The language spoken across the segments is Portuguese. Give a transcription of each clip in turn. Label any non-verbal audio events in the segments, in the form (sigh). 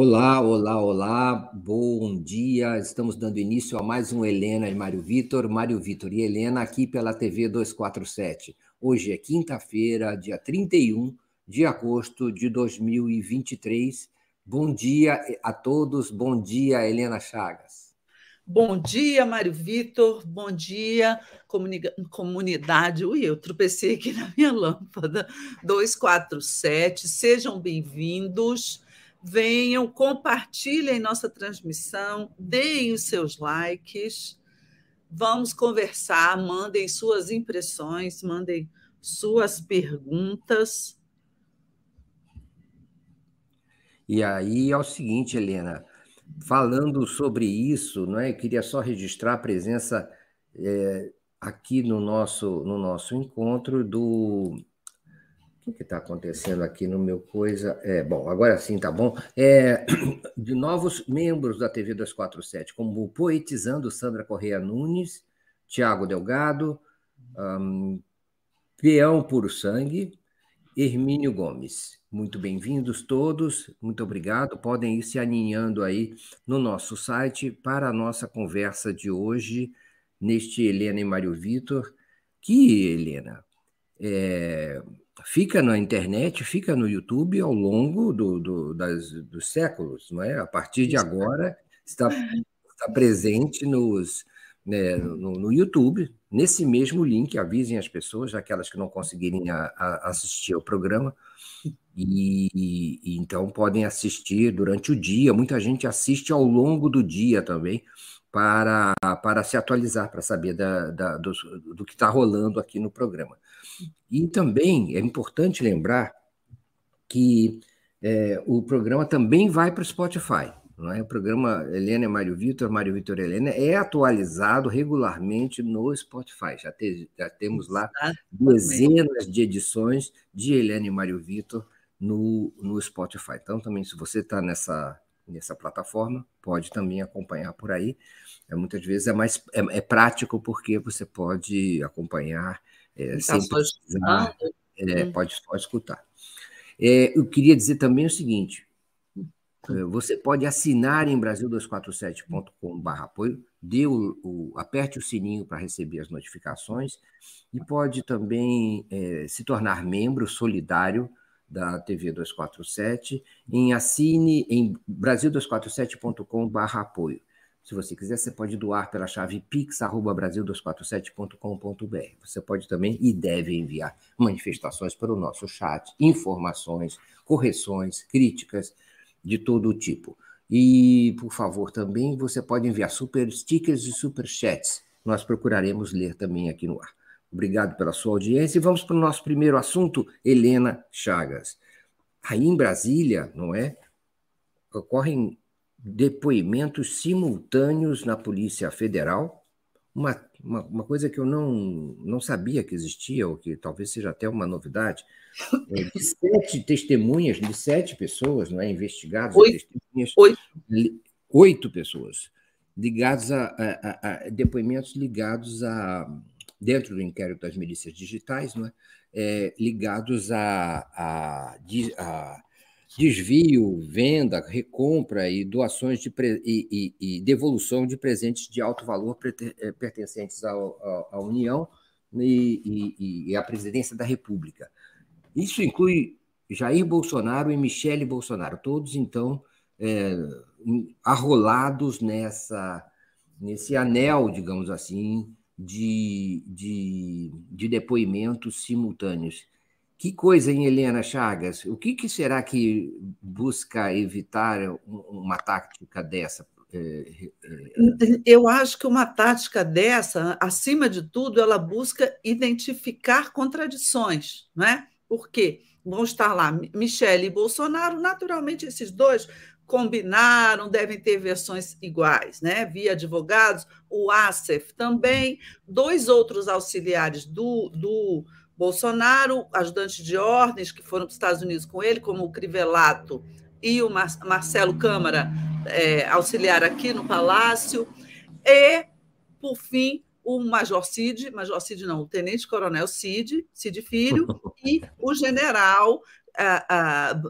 Olá, olá, olá, bom dia. Estamos dando início a mais um Helena e Mário Vitor, Mário Vitor e Helena aqui pela TV 247. Hoje é quinta-feira, dia 31 de agosto de 2023. Bom dia a todos, bom dia, Helena Chagas. Bom dia, Mário Vitor, bom dia, comunidade. Ui, eu tropecei aqui na minha lâmpada. 247, sejam bem-vindos. Venham, compartilhem nossa transmissão, deem os seus likes. Vamos conversar, mandem suas impressões, mandem suas perguntas. E aí é o seguinte, Helena, falando sobre isso, não é? Eu queria só registrar a presença é, aqui no nosso, no nosso encontro do o que está acontecendo aqui no meu coisa? É, bom, agora sim tá bom. É, (clears throat) de novos membros da TV 247, como Poetizando Sandra Correia Nunes, Tiago Delgado, um, Peão Puro Sangue, Hermínio Gomes. Muito bem-vindos todos, muito obrigado. Podem ir se aninhando aí no nosso site para a nossa conversa de hoje, neste Helena e Mário Vitor, que, Helena, é, fica na internet, fica no YouTube ao longo do, do, das, dos séculos, não é? A partir de agora está, está presente nos, né, no, no, YouTube, nesse mesmo link, avisem as pessoas, aquelas que não conseguirem a, a assistir ao programa, e, e, então podem assistir durante o dia. Muita gente assiste ao longo do dia também para, para se atualizar, para saber da, da do, do que está rolando aqui no programa. E também é importante lembrar que é, o programa também vai para o Spotify. Não é? O programa Helena e Mário Vitor, Mário Vitor Helena, é atualizado regularmente no Spotify. Já, te, já temos lá dezenas de edições de Helena e Mário Vitor no, no Spotify. Então, também, se você está nessa, nessa plataforma, pode também acompanhar por aí. É, muitas vezes é mais é, é prático porque você pode acompanhar é, tá sem precisar, é, hum. pode, pode escutar. É, eu queria dizer também o seguinte: é, você pode assinar em brasil247.com.br apoio, dê o, o, aperte o sininho para receber as notificações e pode também é, se tornar membro solidário da TV 247 em assine em brasil247.com.br apoio. Se você quiser, você pode doar pela chave pix@brasil247.com.br. Você pode também e deve enviar manifestações para o nosso chat, informações, correções, críticas de todo tipo. E, por favor, também você pode enviar super stickers e super chats. Nós procuraremos ler também aqui no ar. Obrigado pela sua audiência e vamos para o nosso primeiro assunto, Helena Chagas. Aí em Brasília, não é? Ocorrem depoimentos simultâneos na Polícia Federal, uma, uma, uma, coisa que eu não, não sabia que existia, ou que talvez seja até uma novidade, é, de sete testemunhas, de sete pessoas não é, investigadas, oito, oito. oito pessoas, ligados a, a, a, depoimentos ligados a, dentro do inquérito das milícias digitais, não é, é ligados a, a, a desvio, venda, recompra e doações de e, e, e, devolução de presentes de alto valor eh, pertencentes à União e, e, à presidência da República. Isso inclui Jair Bolsonaro e Michele Bolsonaro, todos então é, arrolados nessa nesse anel, digamos assim, de, de, de depoimentos simultâneos. Que coisa, hein, Helena Chagas? O que, que será que busca evitar uma tática dessa? É, é, Eu acho que uma tática dessa, acima de tudo, ela busca identificar contradições, não é? Porque vão estar lá Michele e Bolsonaro, naturalmente esses dois combinaram, devem ter versões iguais, né? Via advogados, o ASEF também, dois outros auxiliares do, do Bolsonaro, ajudantes de ordens que foram para os Estados Unidos com ele, como o Crivelato e o Marcelo Câmara, é, auxiliar aqui no Palácio, e, por fim, o Major Cid, Major Cid não, o Tenente Coronel Cid, Cid Filho, (laughs) e o general a, a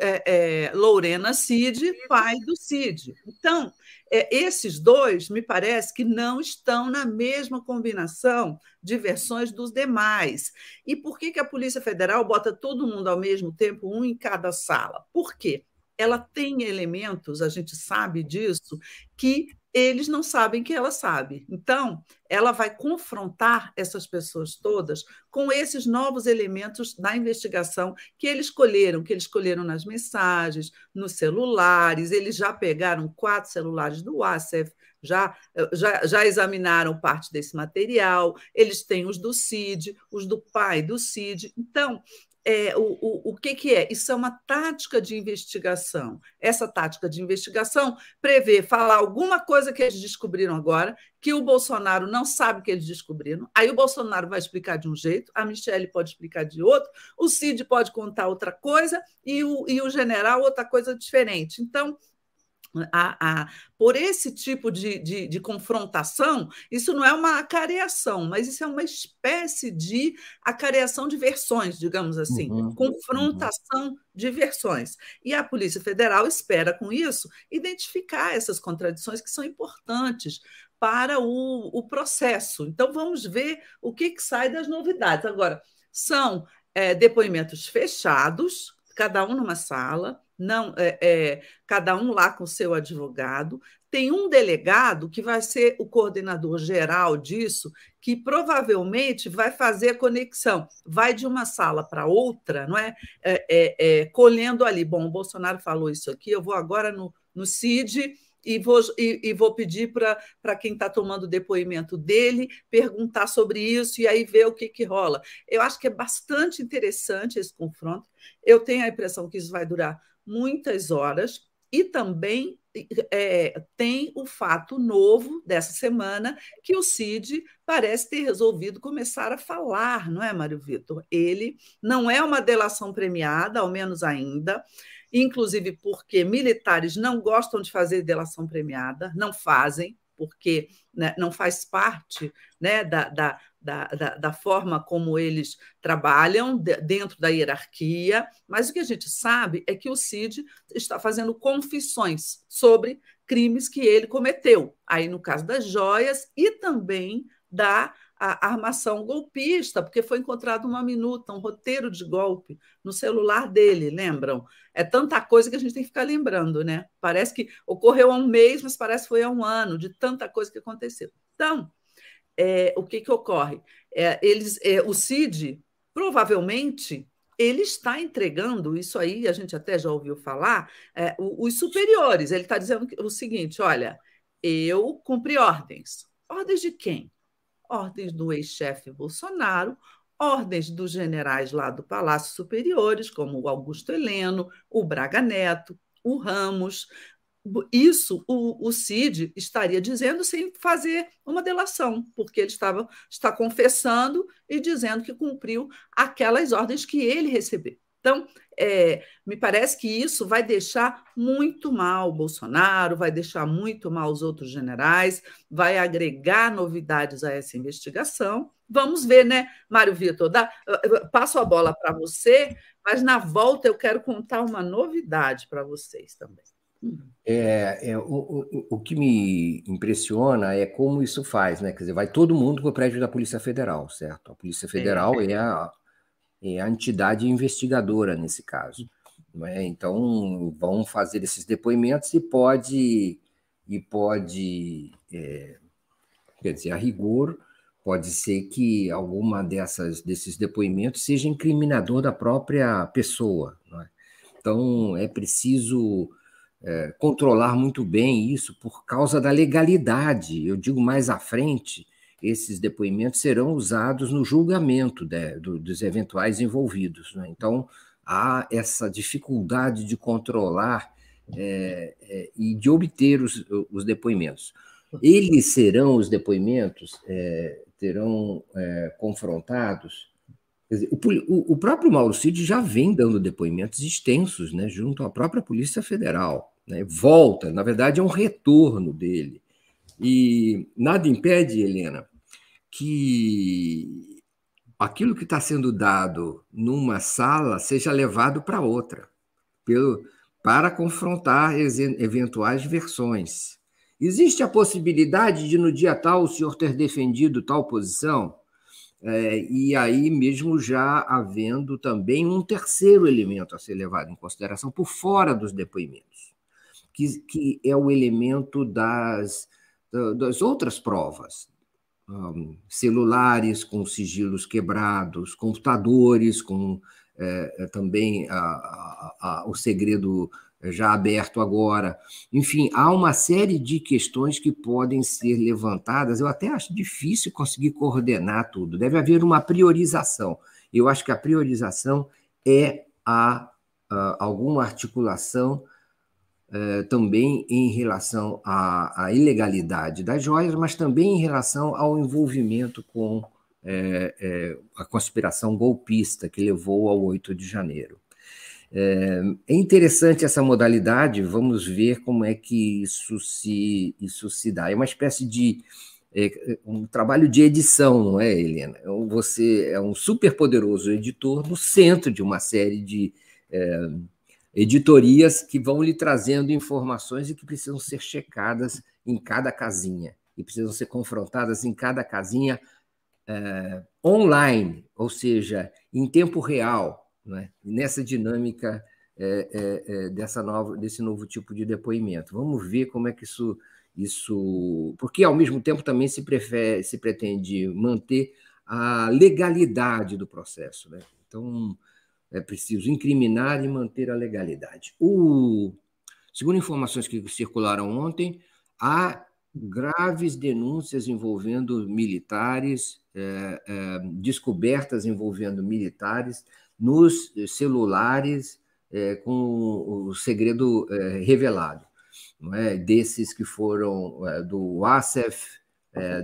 é, é, Lorena Cid, pai do Cid. Então, é, esses dois, me parece que não estão na mesma combinação de versões dos demais. E por que, que a Polícia Federal bota todo mundo ao mesmo tempo, um em cada sala? Por quê? Ela tem elementos, a gente sabe disso, que eles não sabem que ela sabe. Então, ela vai confrontar essas pessoas todas com esses novos elementos da investigação que eles escolheram, que eles escolheram nas mensagens, nos celulares. Eles já pegaram quatro celulares do ASEF, já, já, já examinaram parte desse material. Eles têm os do CID, os do pai do CID. Então, é, o, o, o que, que é? Isso é uma tática de investigação. Essa tática de investigação prevê falar alguma coisa que eles descobriram agora, que o Bolsonaro não sabe que eles descobriram. Aí o Bolsonaro vai explicar de um jeito, a Michelle pode explicar de outro, o Cid pode contar outra coisa e o, e o general outra coisa diferente. Então, a, a, por esse tipo de, de, de, confrontação, isso não é uma acareação, mas isso é uma espécie de acareação de versões, digamos assim, uhum, confrontação uhum. de versões. E a Polícia Federal espera, com isso, identificar essas contradições que são importantes para o, o processo. Então, vamos ver o que, que sai das novidades. Agora, são é, depoimentos fechados, cada um numa sala não é, é, cada um lá com seu advogado. Tem um delegado que vai ser o coordenador geral disso, que provavelmente vai fazer a conexão, vai de uma sala para outra, não é? é? É, é? colhendo ali. Bom, o Bolsonaro falou isso aqui, eu vou agora no, no CID e vou, e, e vou pedir para quem está tomando o depoimento dele perguntar sobre isso e aí ver o que, que rola. Eu acho que é bastante interessante esse confronto. Eu tenho a impressão que isso vai durar muitas horas, e também é, tem o fato novo dessa semana que o Cid parece ter resolvido começar a falar, não é, Mário Vitor? Ele não é uma delação premiada, ao menos ainda, inclusive porque militares não gostam de fazer delação premiada, não fazem, porque né, não faz parte né, da, da, da, da, forma como eles trabalham dentro da hierarquia, mas o que a gente sabe é que o Cid está fazendo confissões sobre crimes que ele cometeu, aí no caso das joias e também da armação golpista, porque foi encontrado uma minuta, um roteiro de golpe no celular dele, lembram? É tanta coisa que a gente tem que ficar lembrando, né? Parece que ocorreu há um mês, mas parece que foi há um ano, de tanta coisa que aconteceu. Então, é, o que, que ocorre? É, eles, é, o CID, provavelmente, ele está entregando, isso aí a gente até já ouviu falar, é, os superiores. Ele está dizendo o seguinte: olha, eu cumpri ordens. Ordens de quem? Ordens do ex-chefe Bolsonaro, ordens dos generais lá do Palácio Superiores, como o Augusto Heleno, o Braga Neto, o Ramos, isso o, o Cid estaria dizendo sem fazer uma delação, porque ele estava está confessando e dizendo que cumpriu aquelas ordens que ele recebeu. Então, é, me parece que isso vai deixar muito mal o Bolsonaro, vai deixar muito mal os outros generais, vai agregar novidades a essa investigação. Vamos ver, né, Mário Vitor? Dá, passo a bola para você, mas na volta eu quero contar uma novidade para vocês também. É, é o, o, o, que me impressiona é como isso faz, né? Quer dizer, vai todo mundo para o prédio da Polícia Federal, certo? A Polícia Federal é, é a, é a entidade investigadora nesse caso. É? Então, vão fazer esses depoimentos e pode, e pode é, quer dizer, a rigor, pode ser que alguma dessas, desses depoimentos seja incriminador da própria pessoa. É? Então, é preciso é, controlar muito bem isso por causa da legalidade. Eu digo mais à frente, esses depoimentos serão usados no julgamento de, do, dos eventuais envolvidos. Né? Então, há essa dificuldade de controlar é, é, e de obter os, os, depoimentos. Eles serão, os depoimentos, é, terão é, confrontados Dizer, o, o, próprio Mauro Cid já vem dando depoimentos extensos né, junto à própria Polícia Federal. Né, volta, na verdade, é um retorno dele. E nada impede, Helena, que, aquilo que está sendo dado numa sala seja levado para outra, pelo, para confrontar eventuais versões. Existe a possibilidade de, no dia tal, o senhor ter defendido tal posição? É, e aí, mesmo já havendo também um terceiro elemento a ser levado em consideração por fora dos depoimentos, que, que é o elemento das, das outras provas. Um, celulares com sigilos quebrados, computadores com é, também a, a, a, o segredo já aberto agora. Enfim, há uma série de questões que podem ser levantadas. Eu até acho difícil conseguir coordenar tudo. Deve haver uma priorização. Eu acho que a priorização é a, a alguma articulação eh, também em relação à, à, ilegalidade das joias, mas também em relação ao envolvimento com eh, eh, a conspiração golpista que levou ao 8 de janeiro. É, é interessante essa modalidade, vamos ver como é que isso se, isso se dá. É uma espécie de é, um trabalho de edição, não é, Helena? Então, você é um super poderoso editor no centro de uma série de é, editorias que vão lhe trazendo informações e que precisam ser checadas em cada casinha e precisam ser confrontadas em cada casinha é, online, ou seja, em tempo real, né? nessa dinâmica é, é, dessa nova, desse novo tipo de depoimento. Vamos ver como é que isso. isso porque, ao mesmo tempo, também se, prefere, se pretende manter a legalidade do processo. Né? Então, é preciso incriminar e manter a legalidade. O, segundo informações que circularam ontem, há graves denúncias envolvendo militares, é, é, descobertas envolvendo militares nos celulares é, com o segredo é, revelado, é? desses que foram é, do ASEF,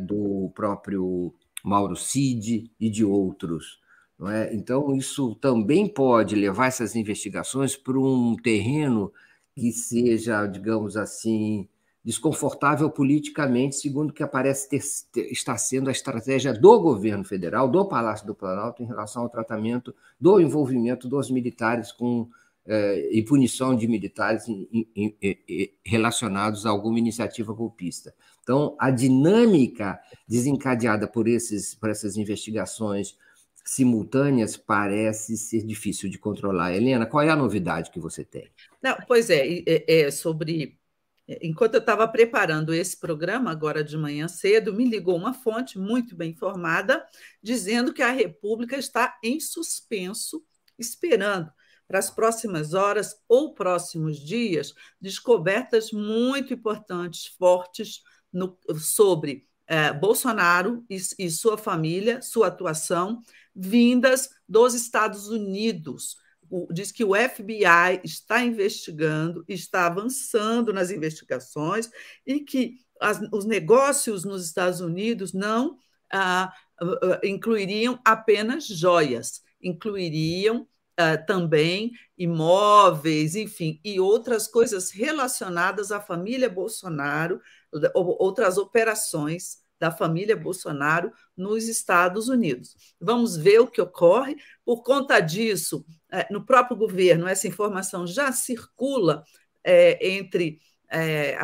do próprio Mauro Cid e de outros. É? Então, isso também pode levar essas investigações para um terreno que seja, digamos assim, desconfortável politicamente, segundo o que aparece ter, ter, estar sendo a estratégia do governo federal, do Palácio do Planalto, em relação ao tratamento do envolvimento dos militares com eh, e punição de militares em, em, em, relacionados a alguma iniciativa golpista. Então, a dinâmica desencadeada por, esses, por essas investigações simultâneas parece ser difícil de controlar. Helena, qual é a novidade que você tem? Não, pois é, é, é sobre Enquanto eu estava preparando esse programa, agora de manhã cedo, me ligou uma fonte muito bem informada, dizendo que a República está em suspenso, esperando para as próximas horas ou próximos dias descobertas muito importantes, fortes, no, sobre eh, Bolsonaro e, e sua família, sua atuação, vindas dos Estados Unidos. Diz que o FBI está investigando, está avançando nas investigações e que as, os negócios nos Estados Unidos não ah, ah, incluiriam apenas joias, incluiriam ah, também imóveis, enfim, e outras coisas relacionadas à família Bolsonaro, outras operações da família Bolsonaro nos Estados Unidos. Vamos ver o que ocorre. Por conta disso, é, no próprio governo, essa informação já circula é, entre é,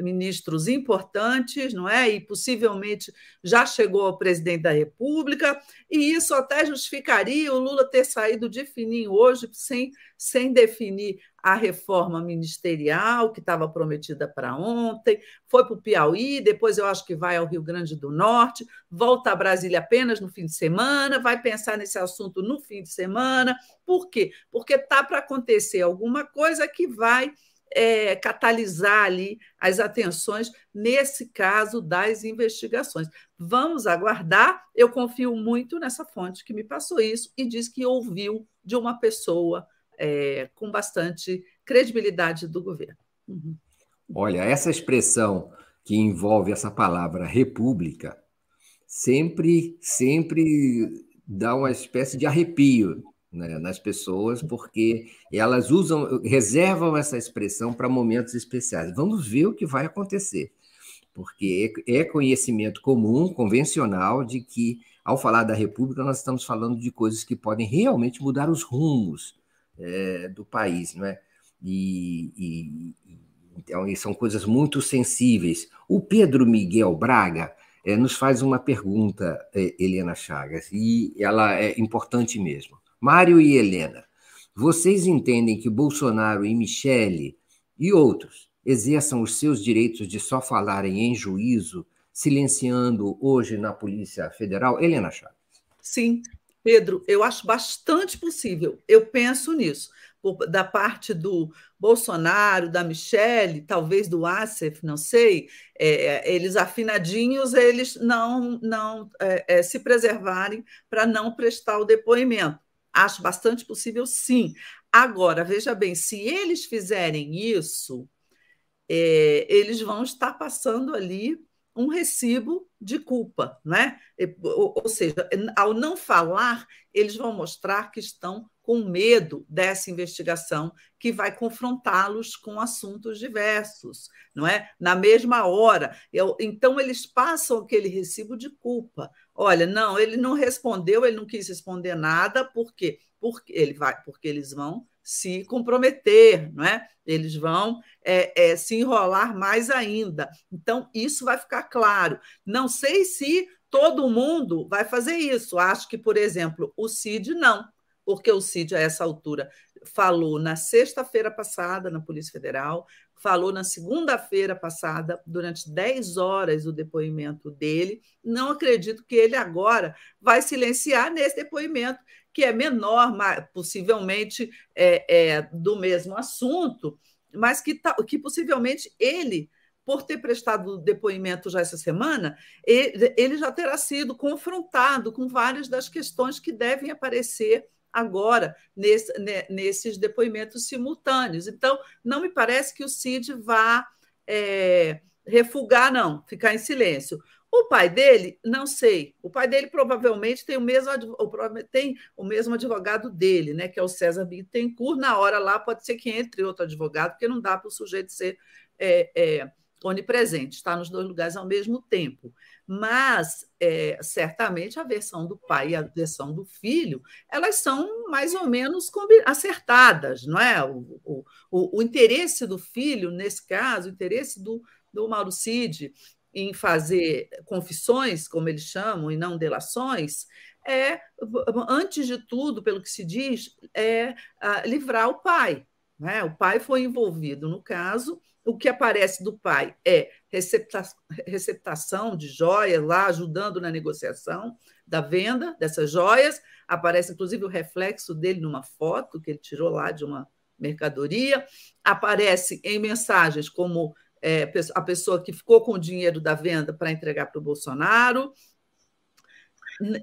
ministros importantes, não é? E possivelmente já chegou ao presidente da República, e isso até justificaria o Lula ter saído de fininho hoje sem, sem definir a reforma ministerial que estava prometida para ontem, foi para o Piauí, depois eu acho que vai ao Rio Grande do Norte, volta a Brasília apenas no fim de semana, vai pensar nesse assunto no fim de semana. Por quê? Porque está para acontecer alguma coisa que vai é, catalisar ali as atenções nesse caso das investigações. Vamos aguardar. Eu confio muito nessa fonte que me passou isso e diz que ouviu de uma pessoa é, com bastante credibilidade do governo. Uhum. Olha, essa expressão que envolve essa palavra república sempre, sempre dá uma espécie de arrepio né, nas pessoas, porque elas usam, reservam essa expressão para momentos especiais. Vamos ver o que vai acontecer, porque é, conhecimento comum, convencional, de que ao falar da República, nós estamos falando de coisas que podem realmente mudar os rumos é, do país, não é? E, e, então, são coisas muito sensíveis. O Pedro Miguel Braga é, nos faz uma pergunta, é, Helena Chagas, e ela é importante mesmo. Mário e Helena, vocês entendem que Bolsonaro e Michele e outros exerçam os seus direitos de só falarem em juízo, silenciando hoje na Polícia Federal? Helena Chagas. Sim, Pedro, eu acho bastante possível. Eu penso nisso. Da parte do Bolsonaro, da Michelle, talvez do Assef, não sei, é, eles afinadinhos, eles não, não é, é, se preservarem para não prestar o depoimento. Acho bastante possível, sim. Agora, veja bem, se eles fizerem isso, é, eles vão estar passando ali um recibo de culpa, né? Ou, seja, ao não falar, eles vão mostrar que estão com medo dessa investigação que vai confrontá-los com assuntos diversos, não é? Na mesma hora. Eu, então eles passam aquele recibo de culpa. Olha, não, ele não respondeu, ele não quis responder nada, por quê? Porque ele vai, porque eles vão se comprometer, não é? Eles vão é, é, se enrolar mais ainda. Então, isso vai ficar claro. Não sei se todo mundo vai fazer isso. Acho que, por exemplo, o CID não, porque o CID, a essa altura, falou na sexta-feira passada na Polícia Federal, falou na segunda-feira passada, durante 10 horas, o depoimento dele. Não acredito que ele agora vai silenciar nesse depoimento que é menor, possivelmente é, é, do mesmo assunto, mas que, que possivelmente ele, por ter prestado depoimento já essa semana, ele já terá sido confrontado com várias das questões que devem aparecer agora nesse, nesses depoimentos simultâneos. Então, não me parece que o CID vá é, refugar, não, ficar em silêncio. O pai dele, não sei. O pai dele provavelmente tem o mesmo, tem o mesmo advogado dele, né? Que é o César Bittencourt. Na hora lá pode ser que entre outro advogado, porque não dá para o sujeito ser é, é, onipresente, estar nos dois lugares ao mesmo tempo. Mas é, certamente a versão do pai e a versão do filho, elas são mais ou menos acertadas, não é? O, o, o, interesse do filho, nesse caso, o interesse do, do Mauro Cid em fazer confissões, como eles chamam, e não delações, é, antes de tudo, pelo que se diz, é livrar o pai. Né? O pai foi envolvido no caso. O que aparece do pai é receptação de joias lá, ajudando na negociação da venda dessas joias. Aparece, inclusive, o reflexo dele numa foto que ele tirou lá de uma mercadoria. Aparece em mensagens como é, a pessoa que ficou com o dinheiro da venda para entregar para o Bolsonaro.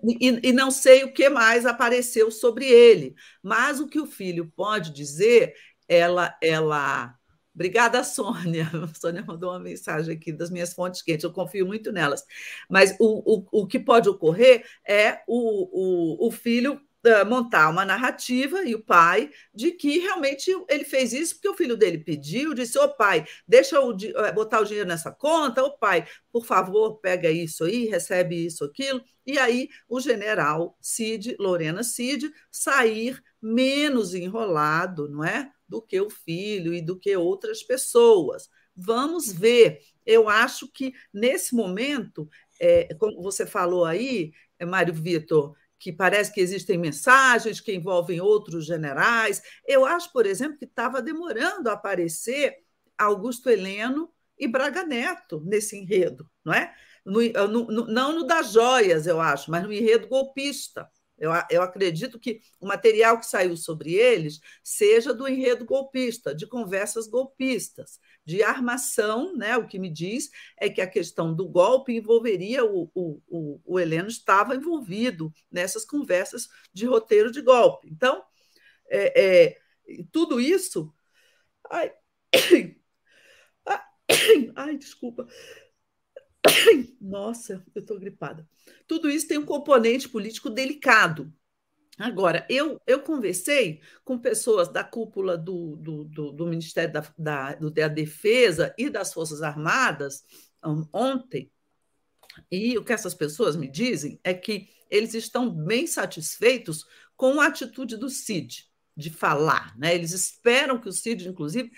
E, e, não sei o que mais apareceu sobre ele, mas o que o filho pode dizer, ela, ela. Obrigada, Sônia. A (laughs) Sônia mandou uma mensagem aqui das minhas fontes quentes, eu confio muito nelas. Mas o, o, o que pode ocorrer é o, o, o filho montar uma narrativa e o pai de que realmente ele fez isso porque o filho dele pediu, disse: "Ô pai, deixa eu eh, botar o dinheiro nessa conta, ô pai, por favor, pega isso aí, recebe isso aquilo". E aí o general Cid, Lorena Cid, sair menos enrolado, não é, do que o filho e do que outras pessoas. Vamos ver. Eu acho que nesse momento, é, como você falou aí, Mário Vitor, que parece que existem mensagens que envolvem outros generais. Eu acho, por exemplo, que estava demorando a aparecer Augusto Heleno e Braga Neto nesse enredo, não é? No, no, não no das joias, eu acho, mas no enredo golpista. Eu, eu acredito que o material que saiu sobre eles seja do enredo golpista, de conversas golpistas, de armação, né? O que me diz é que a questão do golpe envolveria o, o, o, o Heleno estava envolvido nessas conversas de roteiro de golpe. Então, é, é, tudo isso. Ai, (coughs) (coughs) ai, desculpa. (coughs) Nossa, eu estou gripada. Tudo isso tem um componente político delicado. Agora, eu, eu conversei com pessoas da cúpula do, do, do, do Ministério da, da, da Defesa e das Forças Armadas ontem, E o que essas pessoas me dizem é que eles estão bem satisfeitos com a atitude do Cid de falar. Né? Eles esperam que o Cid, inclusive,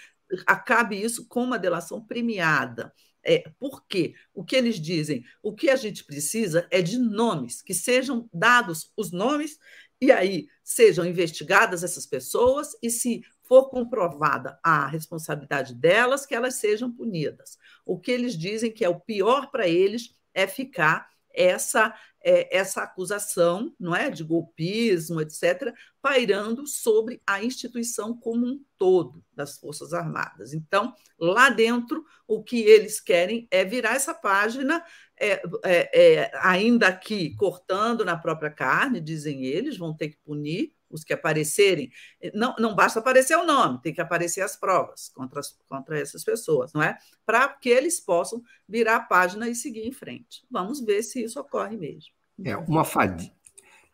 acabe isso com uma delação premiada. É, por quê? O que eles dizem? O que a gente precisa é de nomes, que sejam dados os nomes, e aí sejam investigadas essas pessoas, e se for comprovada a responsabilidade delas, que elas sejam punidas. O que eles dizem que é o pior para eles é ficar essa é, essa acusação, não é, de golpismo, etc, pairando sobre a instituição como um todo das Forças Armadas. Então, lá dentro, o que eles querem é virar essa página, é, é, é, ainda aqui cortando na própria carne, dizem eles, vão ter que punir os que aparecerem. Não, não basta aparecer o nome, tem que aparecer as provas contra, as, contra essas pessoas, não é? Para que eles possam virar a página e seguir em frente. Vamos ver se isso ocorre mesmo. É uma fadiga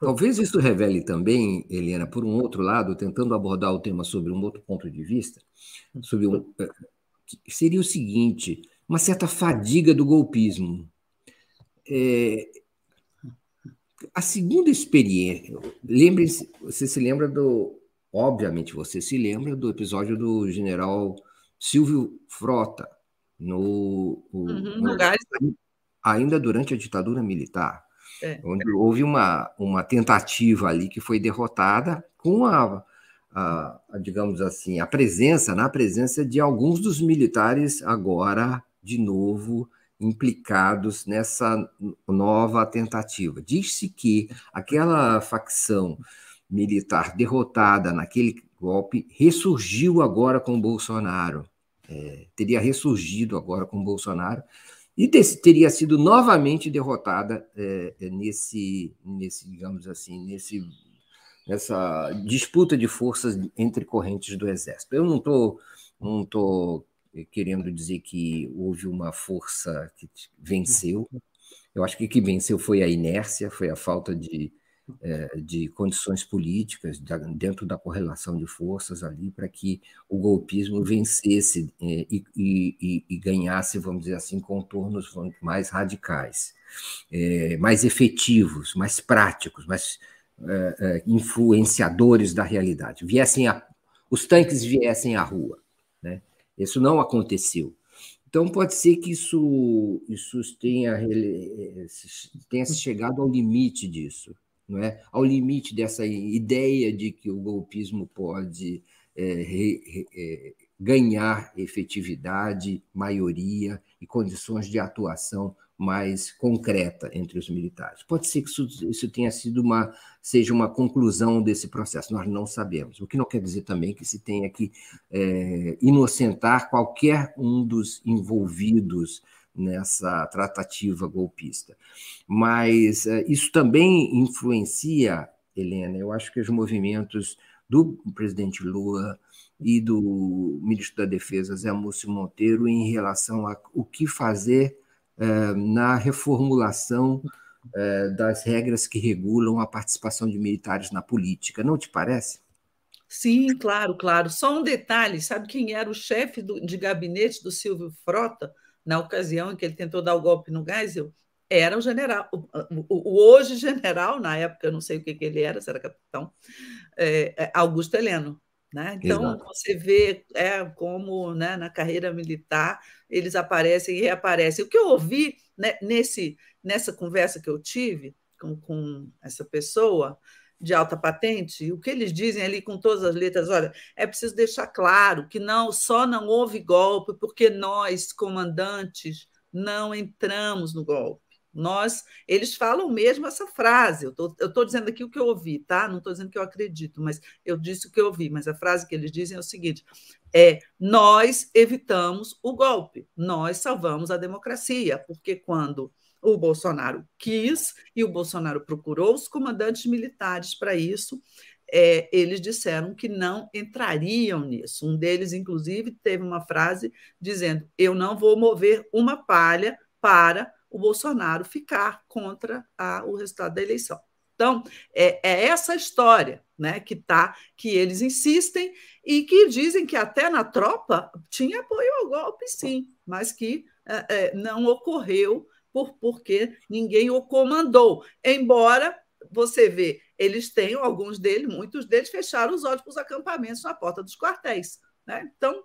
Talvez isso revele também, Helena, por um outro lado, tentando abordar o tema sobre um outro ponto de vista, sobre um, eh, seria o seguinte: uma certa fadiga do golpismo. É, a segunda experiência, lembre-se, você se lembra do, obviamente você se lembra do episódio do general Silvio Frota no, uhum, no, no ainda durante a ditadura militar é. onde houve uma, uma tentativa ali que foi derrotada com a, a, a, digamos assim, a presença, na presença de alguns dos militares agora, de novo, implicados nessa nova tentativa. Diz-se que aquela facção militar derrotada naquele golpe ressurgiu agora com Bolsonaro. É, teria ressurgido agora com Bolsonaro e teria sido novamente derrotada é, é, nesse, nesse, digamos assim, nesse, nessa disputa de forças entre correntes do Exército. Eu não estou não tô querendo dizer que houve uma força que venceu. Eu acho que o que venceu foi a inércia, foi a falta de, é, de condições políticas dentro da correlação de forças ali para que o golpismo vencesse é, e, e, e, ganhasse, vamos dizer assim, contornos mais radicais, mais efetivos, mais práticos, mais influenciadores da realidade. Viessem a, os tanques viessem à rua. Isso não aconteceu. Então, pode ser que isso, isso tenha, tenha chegado ao limite disso não é? ao limite dessa ideia de que o golpismo pode é, re, re, é, ganhar efetividade, maioria e condições de atuação mais concreta entre os militares. Pode ser que isso, isso, tenha sido uma seja uma conclusão desse processo, nós não sabemos. O que não quer dizer também que se tenha que é, inocentar qualquer um dos envolvidos nessa tratativa golpista. Mas uh, isso também influencia, Helena, eu acho que os movimentos do presidente Lula e do ministro da Defesa, Zé Múcio Monteiro, em relação a o que fazer uh, na reformulação uh, das regras que regulam a participação de militares na política. Não te parece? Sim, claro, claro. Só um detalhe: sabe quem era o chefe de gabinete do Silvio Frota? na ocasião em que ele tentou dar o golpe no Geisel, era o general, o, o, o hoje general, na época eu não sei o que, que ele era, se era capitão, é, é Augusto Heleno. Né? Então, Exato. você vê é, como né, na carreira militar eles aparecem e reaparecem. O que eu ouvi né, nesse, nessa conversa que eu tive com, com essa pessoa de alta patente, o que eles dizem ali com todas as letras, olha, é preciso deixar claro que não só não houve golpe porque nós, comandantes, não entramos no golpe. Nós, eles falam mesmo essa frase. Eu estou dizendo aqui o que eu ouvi, tá? Não estou dizendo que eu acredito, mas eu disse o que eu ouvi. Mas a frase que eles dizem é o seguinte: é nós evitamos o golpe, nós salvamos a democracia, porque quando o Bolsonaro quis e o Bolsonaro procurou os comandantes militares para isso. É, eles disseram que não entrariam nisso. Um deles, inclusive, teve uma frase dizendo: Eu não vou mover uma palha para o Bolsonaro ficar contra a, o resultado da eleição. Então, é, é, essa história né, que tá, que eles insistem e que dizem que até na tropa tinha apoio ao golpe, sim, mas que é, é não ocorreu por, porque ninguém o comandou. Embora você vê, eles têm, alguns deles, muitos deles fecharam os olhos para os acampamentos na porta dos quartéis. Né? Então,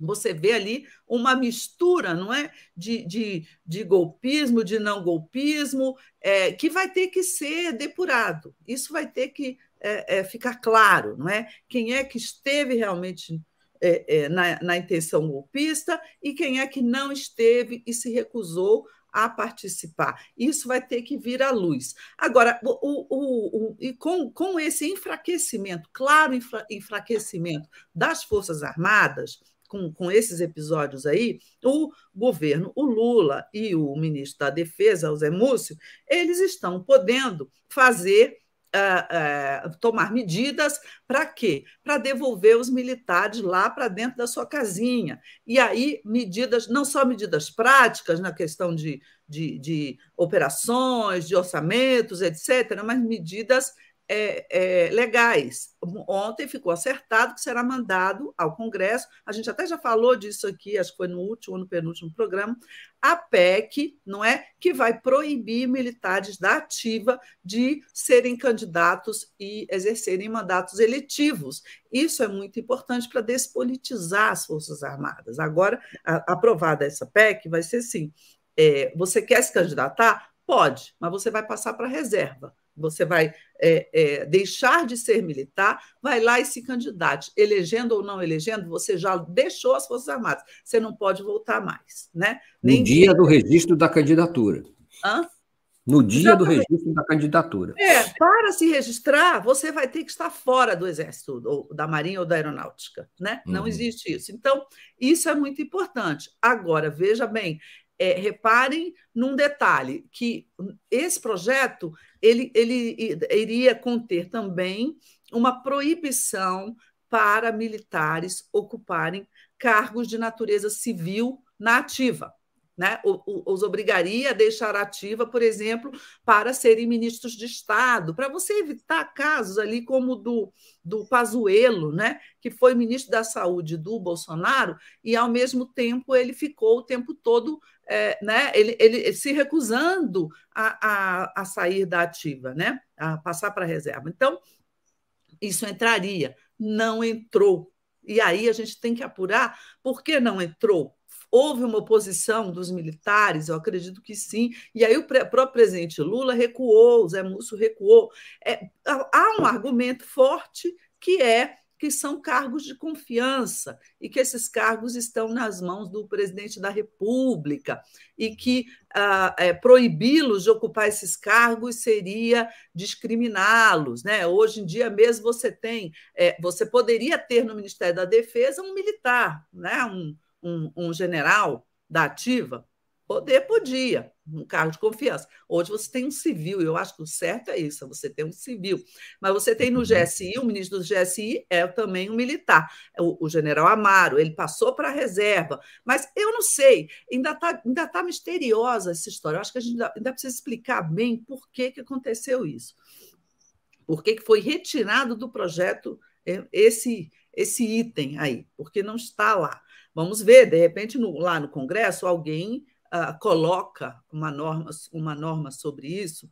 você vê ali uma mistura, não é, de, de, de golpismo, de não golpismo, é, que vai ter que ser depurado. Isso vai ter que é, é, ficar claro, não é? Quem é que esteve realmente é, é, na, na intenção golpista e quem é que não esteve e se recusou a participar. Isso vai ter que vir à luz. Agora, o, o, o, e com, com esse enfraquecimento, claro enfra, enfraquecimento das Forças Armadas, com, com esses episódios aí, o governo, o Lula e o ministro da Defesa, o Zé Múcio, eles estão podendo fazer Uh, uh, tomar medidas para quê? Para devolver os militares lá para dentro da sua casinha. E aí, medidas, não só medidas práticas na questão de, de, de operações, de orçamentos, etc., mas medidas é, é, legais. Ontem ficou acertado que será mandado ao Congresso, a gente até já falou disso aqui, acho que foi no último ou no penúltimo programa, a PEC, não é? Que vai proibir militares da ativa de serem candidatos e exercerem mandatos eletivos. Isso é muito importante para despolitizar as Forças Armadas. Agora, a, aprovada essa PEC, vai ser assim: é, você quer se candidatar? Pode, mas você vai passar para reserva você vai é, é, deixar de ser militar, vai lá e se candidate. Elegendo ou não elegendo, você já deixou as Forças Armadas. Você não pode voltar mais. Né? Nem no dia do registro da candidatura. Hã? No dia Exatamente. do registro da candidatura. É, para se registrar, você vai ter que estar fora do Exército, ou da Marinha ou da Aeronáutica. Né? Não uhum. existe isso. Então, isso é muito importante. Agora, veja bem, é, reparem num detalhe, que esse projeto ele, ele iria conter também uma proibição para militares ocuparem cargos de natureza civil na ativa né, os obrigaria a deixar ativa, por exemplo, para serem ministros de Estado, para você evitar casos ali como o do, do Pazuello, né, que foi ministro da Saúde do Bolsonaro, e ao mesmo tempo ele ficou o tempo todo é, né, ele, ele, se recusando a, a, a sair da ativa, né, a passar para a reserva. Então, isso entraria, não entrou. E aí a gente tem que apurar por que não entrou Houve uma oposição dos militares? Eu acredito que sim. E aí o próprio presidente Lula recuou, o Zé Múcio recuou. É, há um argumento forte que é que são cargos de confiança e que esses cargos estão nas mãos do presidente da República e que ah, é, proibi-los de ocupar esses cargos seria discriminá-los. Né? Hoje em dia mesmo você tem, é, você poderia ter no Ministério da Defesa um militar, né? um, um, um general da ativa? Poder podia, um cargo de confiança. Hoje você tem um civil, eu acho que o certo é isso, você tem um civil. Mas você tem no GSI, o ministro do GSI é também um militar, o, o general Amaro, ele passou para a reserva. Mas eu não sei, ainda está ainda tá misteriosa essa história. Eu acho que a gente ainda, ainda precisa explicar bem por que, que aconteceu isso. Por que, que foi retirado do projeto é, esse, esse item aí, porque não está lá. Vamos ver, de repente, no, lá no Congresso, alguém uh, coloca uma norma, uma norma sobre isso,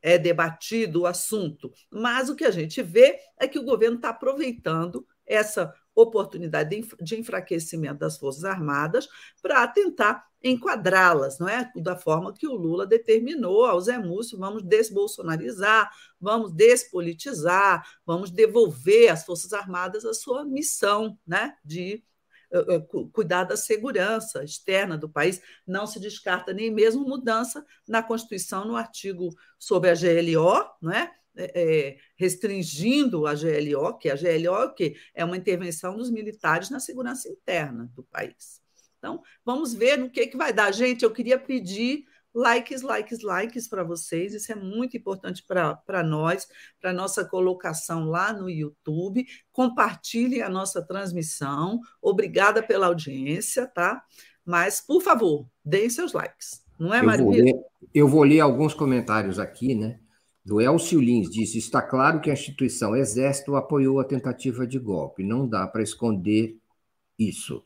é debatido o assunto. Mas o que a gente vê é que o governo está aproveitando essa oportunidade de enfraquecimento das Forças Armadas para tentar enquadrá-las, não é? Da forma que o Lula determinou ao Zé Múcio, vamos desbolsonarizar, vamos despolitizar, vamos devolver às Forças Armadas a sua missão, né, de cuidar da segurança externa do país. Não se descarta nem mesmo mudança na Constituição, no artigo sobre a GLO, não é? É, restringindo a GLO, que a GLO é o quê? É uma intervenção dos militares na segurança interna do país. Então, vamos ver no que, que vai dar. Gente, eu queria pedir likes, likes, likes para vocês. Isso é muito importante para nós, para nossa colocação lá no YouTube. Compartilhem a nossa transmissão. Obrigada pela audiência, tá? Mas, por favor, deem seus likes. Não é, Maria? Eu vou ler alguns comentários aqui, né? Do Elcio Lins disse: está claro que a instituição Exército apoiou a tentativa de golpe. Não dá para esconder isso.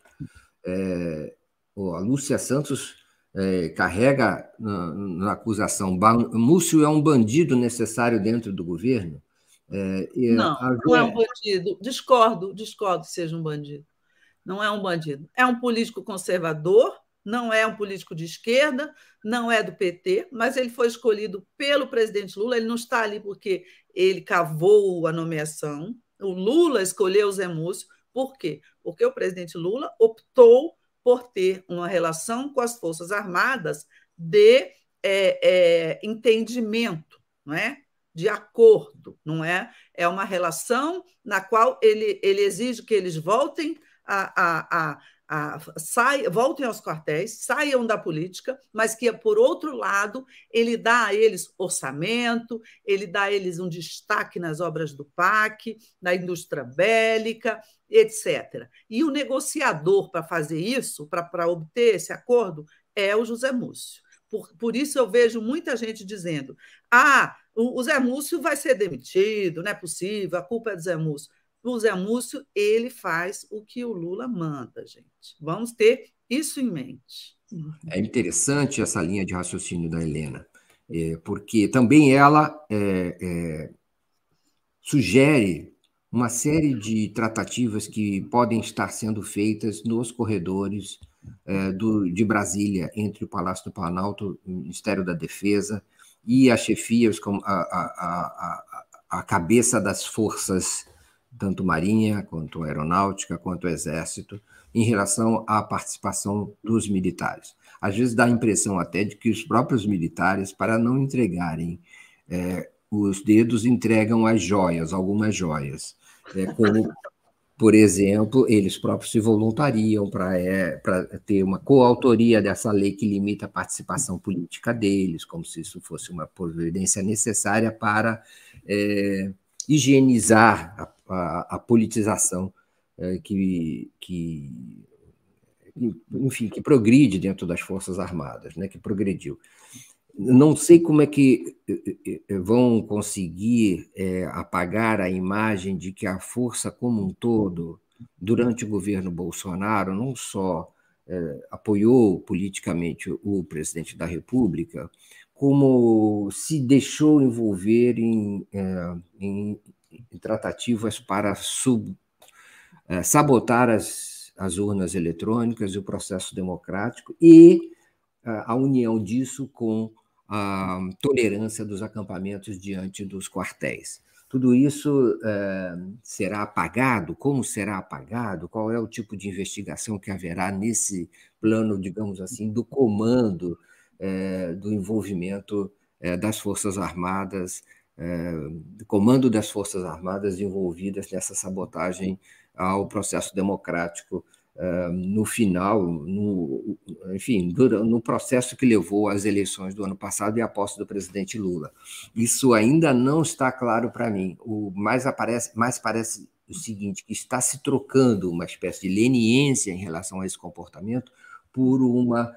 É, a Lúcia Santos é, carrega na, na, acusação Múcio é um bandido necessário dentro do governo? É, não, não é um bandido. Discordo, discordo que seja um bandido. Não é um bandido. É um político conservador, não é um político de esquerda, não é do PT, mas ele foi escolhido pelo presidente Lula. Ele não está ali porque ele cavou a nomeação. O Lula escolheu o Zé Múcio. Por quê? Porque o presidente Lula optou por ter uma relação com as Forças Armadas de é, é, entendimento, não é? de acordo, não é? É uma relação na qual ele, ele exige que eles voltem a, a, a, a sai, voltem aos quartéis, saiam da política, mas que, por outro lado, ele dá a eles orçamento, ele dá a eles um destaque nas obras do PAC, na indústria bélica, etc. E o negociador para fazer isso, para obter esse acordo, é o José Múcio. Por, por isso eu vejo muita gente dizendo: ah, o, o Zé Múcio vai ser demitido, não é possível, a culpa é do Zé Múcio. O Zé Múcio, ele faz o que o Lula manda, gente. Vamos ter isso em mente. É interessante essa linha de raciocínio da Helena, é, porque também ela é, é, sugere uma série de tratativas que podem estar sendo feitas nos corredores é, do, de Brasília, entre o Palácio do Planalto, o Ministério da Defesa e as chefias, como a, a, a, a cabeça das forças, tanto marinha, quanto aeronáutica, quanto exército, em relação à participação dos militares. Às vezes dá a impressão até de que os próprios militares, para não entregarem é, os dedos, entregam as joias, algumas joias é, como, por exemplo, eles próprios se voluntariam para é, ter uma coautoria dessa lei que limita a participação política deles, como se isso fosse uma providência necessária para é, higienizar a, a, a politização é, que, que, enfim, que progride dentro das Forças Armadas, né, que progrediu não sei como é que eh, eh, vão conseguir é, apagar a imagem de que a força como um todo, durante o governo Bolsonaro, não só é, apoiou politicamente o presidente da República, como se deixou envolver em, é, em, em tratativas para sub, sabotar as, as urnas eletrônicas e o processo democrático e a união disso com a tolerância dos acampamentos diante dos quartéis. Tudo isso é, será apagado? Como será apagado? Qual é o tipo de investigação que haverá nesse plano, digamos assim, do comando é, do envolvimento é, das Forças Armadas, do comando das Forças Armadas envolvidas nessa sabotagem ao processo democrático no final, no, enfim, no processo que levou às eleições do ano passado e à posse do presidente Lula. Isso ainda não está claro para mim. O mais aparece, mais parece o seguinte, que está se trocando uma espécie de leniência em relação a esse comportamento por uma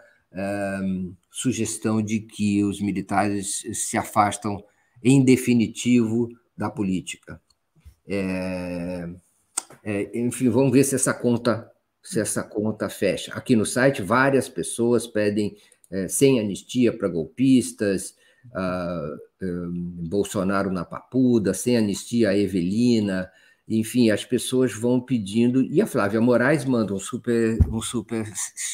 um, sugestão de que os militares se afastam em definitivo da política. É, é, enfim, vamos ver se essa conta se essa conta fecha. Aqui no site, várias pessoas pedem é, sem anistia para golpistas, um, Bolsonaro na papuda, sem anistia a Evelina, enfim, as pessoas vão pedindo. E a Flávia Moraes manda um super, um super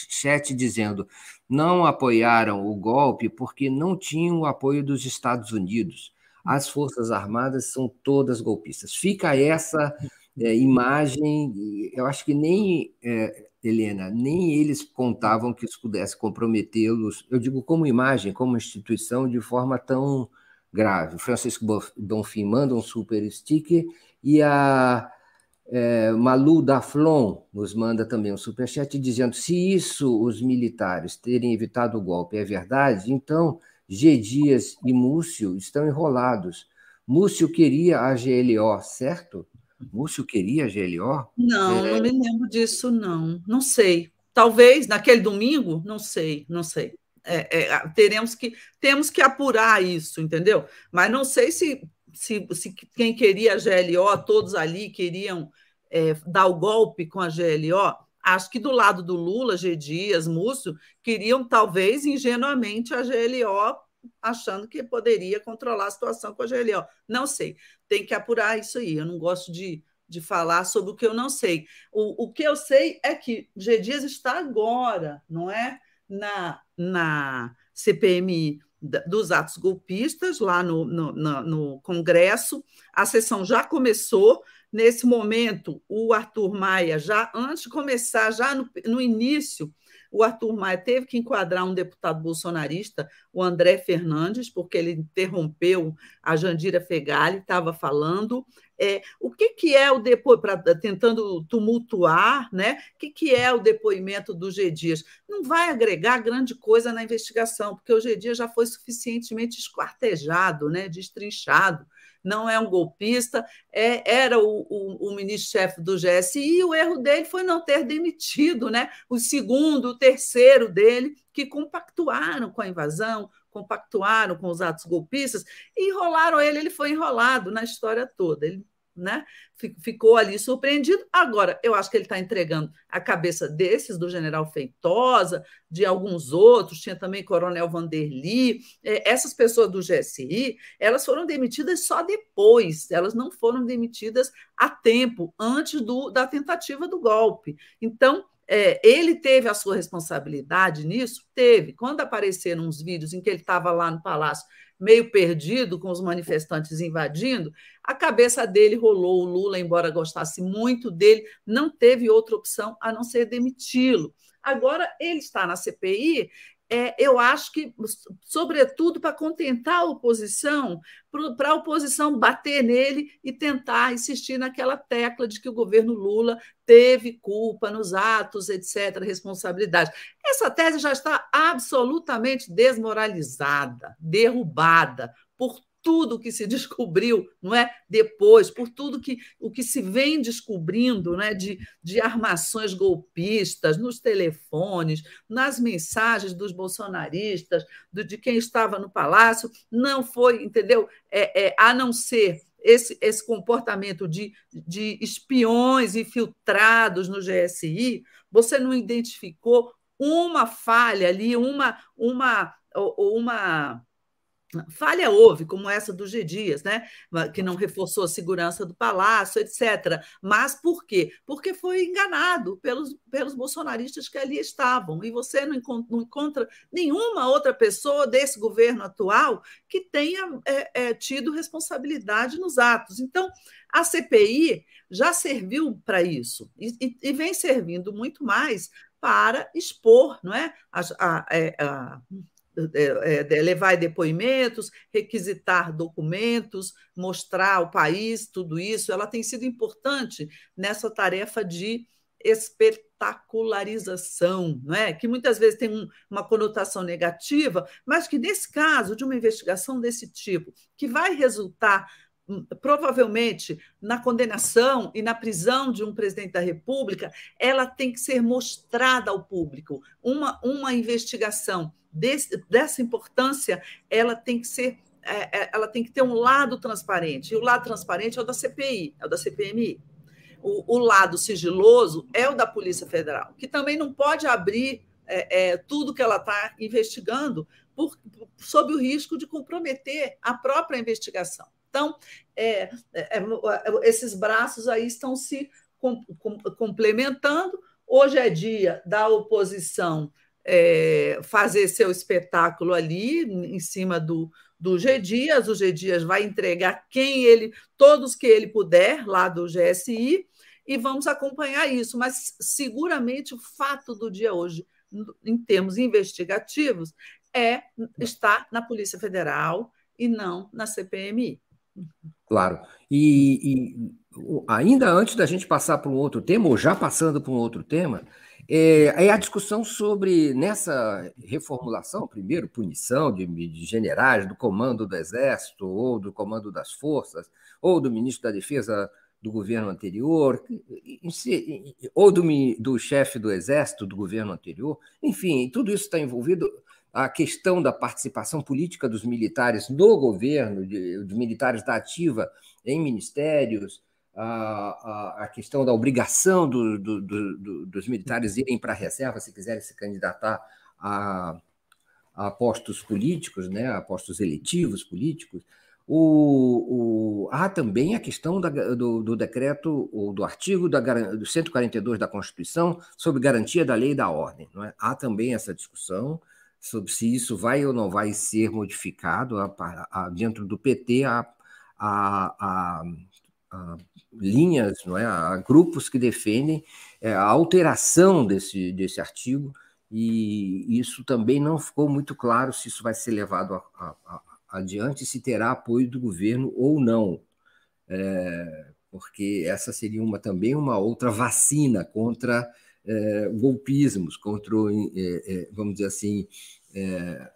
chat dizendo: não apoiaram o golpe porque não tinham o apoio dos Estados Unidos. As Forças Armadas são todas golpistas. Fica essa é, imagem, eu acho que nem, é, Helena, nem eles contavam que isso pudesse comprometê-los, eu digo como imagem, como instituição, de forma tão grave. O Francisco Bonfim manda um super sticker e a é, Malu Daflon nos manda também um superchat dizendo se isso os militares terem evitado o golpe é verdade, então G. Dias e Múcio estão enrolados. Múcio queria a GLO, certo? Múcio queria a GLO? Não, é... não me lembro disso, não. Não sei. Talvez naquele domingo, não sei, não sei. É, é, teremos que temos que apurar isso, entendeu? Mas não sei se, se, se quem queria a GLO, todos ali queriam é, dar o golpe com a GLO. Acho que do lado do Lula, G. Dias, Múcio, queriam talvez ingenuamente a GLO, achando que poderia controlar a situação com a GLO. Não sei, tem que apurar isso aí. Eu não gosto de, de falar sobre o que eu não sei. O, o que eu sei é que G. Dias está agora, não é? Na, na CPMI dos atos golpistas, lá no, no, no, no Congresso. A sessão já começou. Nesse momento, o Arthur Maia, já antes de começar, já no, no início, o Arthur Maia teve que enquadrar um deputado bolsonarista, o André Fernandes, porque ele interrompeu a Jandira Fegali, estava falando. É, o que, que é o depoimento, tentando tumultuar, né? O que, que é o depoimento do G. Dias? Não vai agregar grande coisa na investigação, porque o G. Dias já foi suficientemente esquartejado, né? destrinchado não é um golpista, é, era o, o, o ministro-chefe do GSI, e o erro dele foi não ter demitido né, o segundo, o terceiro dele, que compactuaram com a invasão, compactuaram com os atos golpistas e enrolaram ele, ele foi enrolado na história toda. Ele né? Ficou ali surpreendido. Agora, eu acho que ele está entregando a cabeça desses, do general Feitosa, de alguns outros, tinha também Coronel Vanderly. É, essas pessoas do GSI, elas foram demitidas só depois, elas não foram demitidas a tempo, antes do, da tentativa do golpe. Então, é, ele teve a sua responsabilidade nisso? Teve. Quando apareceram uns vídeos em que ele estava lá no palácio meio perdido, com os manifestantes invadindo, a cabeça dele rolou. O Lula, embora gostasse muito dele, não teve outra opção a não ser demiti-lo. Agora, ele está na CPI é, eu acho que, sobretudo, para contentar a oposição, para a oposição bater nele e tentar insistir naquela tecla de que o governo Lula teve culpa nos atos, etc., responsabilidade. Essa tese já está absolutamente desmoralizada, derrubada por tudo que se descobriu, não é? Depois, por tudo que o que se vem descobrindo, né, de, de armações golpistas nos telefones, nas mensagens dos bolsonaristas, do, de quem estava no palácio, não foi, entendeu? É, é, a não ser esse, esse comportamento de, de espiões infiltrados no GSI, você não identificou uma falha ali, uma uma uma Falha houve, como essa do G. Dias, né? que não reforçou a segurança do palácio, etc. Mas por quê? Porque foi enganado pelos, pelos bolsonaristas que ali estavam. E você não encontra, não encontra nenhuma outra pessoa desse governo atual que tenha é, é, tido responsabilidade nos atos. Então, a CPI já serviu para isso e, e, e, vem servindo muito mais para expor não é? a, a, a, é, a é, levar depoimentos, requisitar documentos, mostrar ao país tudo isso. Ela tem sido importante nessa tarefa de espetacularização, não é? que muitas vezes tem um, uma conotação negativa, mas que, nesse caso, de uma investigação desse tipo, que vai resultar hum, provavelmente na condenação e na prisão de um presidente da República, ela tem que ser mostrada ao público. Uma, uma investigação desse, dessa importância, ela tem que ser, é, é, ela tem que ter um lado transparente. E o lado transparente é o da CPI, é o da CPMI. O, o lado sigiloso é o da Polícia Federal, que também não pode abrir é, é, tudo que ela está investigando por, sob o risco de comprometer a própria investigação. Então, é, é, esses braços aí estão se com, com, complementando. Hoje é dia da oposição é, fazer seu espetáculo ali em cima do, do G Dias. O G Dias vai entregar quem ele, todos que ele puder lá do GSI, e vamos acompanhar isso. Mas seguramente o fato do dia hoje, em termos investigativos, é estar na Polícia Federal e não na CPMI. Claro. E, e ainda antes da gente passar para um outro tema, ou já passando para um outro tema, é, a discussão sobre, nessa reformulação, primeiro, punição de, de, generais do comando do Exército, ou do comando das Forças, ou do ministro da Defesa do governo anterior, ou do, do chefe do Exército do governo anterior, enfim, tudo isso está envolvido. A questão da participação política dos militares no governo, de, dos militares da ativa em ministérios, a, a, questão da obrigação do, do, do, dos militares irem para a reserva se quiserem se candidatar a, a postos políticos, né, a postos eletivos políticos. O, o, há também a questão da, do, do, decreto, ou do artigo da, do 142 da Constituição sobre garantia da lei e da ordem. É? Há também essa discussão sobre se isso vai ou não vai ser modificado. A, a, dentro do PT, há, há, linhas, não é? há grupos que defendem é, a alteração desse, desse artigo, e isso também não ficou muito claro se isso vai ser levado a, a adiante se terá apoio do governo ou não, é, porque essa seria uma, também uma outra vacina contra é, golpismos, contra, é, é vamos dizer assim, é,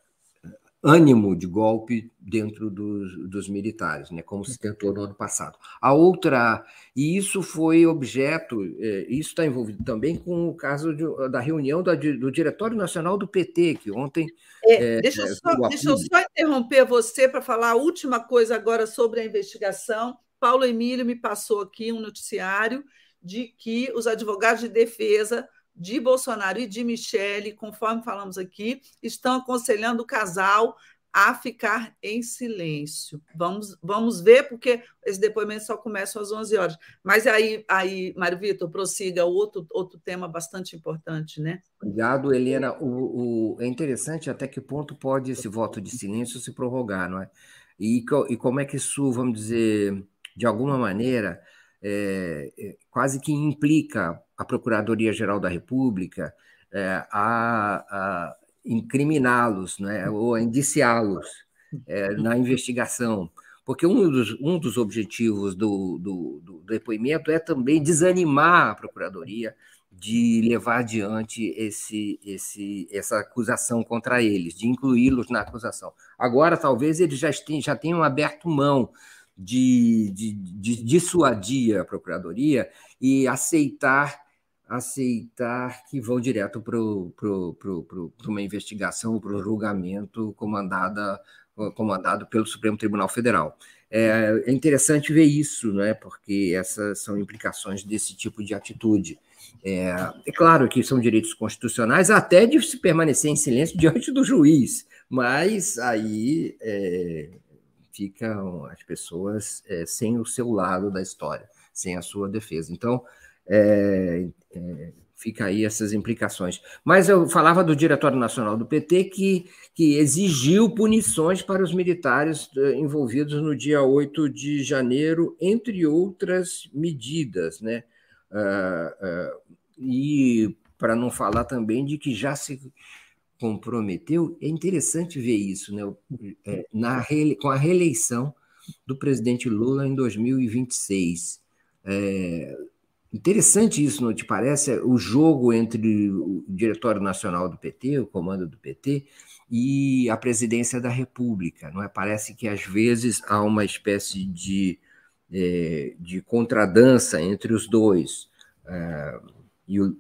ânimo de golpe dentro dos, dos, militares, né, como se tentou no ano passado. A outra, e isso foi objeto, é, isso está envolvido também com o caso de, da reunião da, do Diretório Nacional do PT, que ontem. É, é, deixa, eu só, deixa eu só interromper você para falar a última coisa agora sobre a investigação. Paulo Emílio me passou aqui um noticiário de que os advogados de defesa de Bolsonaro e de Michele, conforme falamos aqui, estão aconselhando o casal a ficar em silêncio. Vamos, vamos ver, porque esse depoimento só começa às 11 horas. Mas aí, aí Mário Vitor, prossiga outro, outro tema bastante importante, né? Obrigado, Helena. O, o, é interessante até que ponto pode esse voto de silêncio se prorrogar, não é? E, e como é que isso, vamos dizer, de alguma maneira, é, é, quase que implica a Procuradoria-Geral da República é, a, a incriminá-los né, ou a indiciá-los é, na investigação. Porque um dos, um dos objetivos do, do, do, depoimento é também desanimar a Procuradoria de levar adiante esse, esse, essa acusação contra eles, de incluí-los na acusação. Agora, talvez eles já, tenham, já tenham aberto mão de, de, de dissuadir a Procuradoria e aceitar aceitar que vão direto para uma investigação, para o julgamento comandada, comandado pelo Supremo Tribunal Federal. É, é, interessante ver isso, né, porque essas são implicações desse tipo de atitude. É, é, claro que são direitos constitucionais, até de se permanecer em silêncio diante do juiz, mas aí é, ficam as pessoas é, sem o seu lado da história, sem a sua defesa. Então, é, é, fica aí essas implicações. Mas eu falava do Diretório Nacional do PT que, que exigiu punições para os militares é, envolvidos no dia 8 de janeiro, entre outras medidas, né? Uh, uh, e para não falar também de que já se comprometeu, é interessante ver isso, né? É, na, com a reeleição do presidente Lula em 2026. É, interessante isso, não te parece? O jogo entre o Diretório Nacional do PT, o comando do PT, e a presidência da República, não é? Parece que às vezes há uma espécie de, é, de contradança entre os dois. É, e o,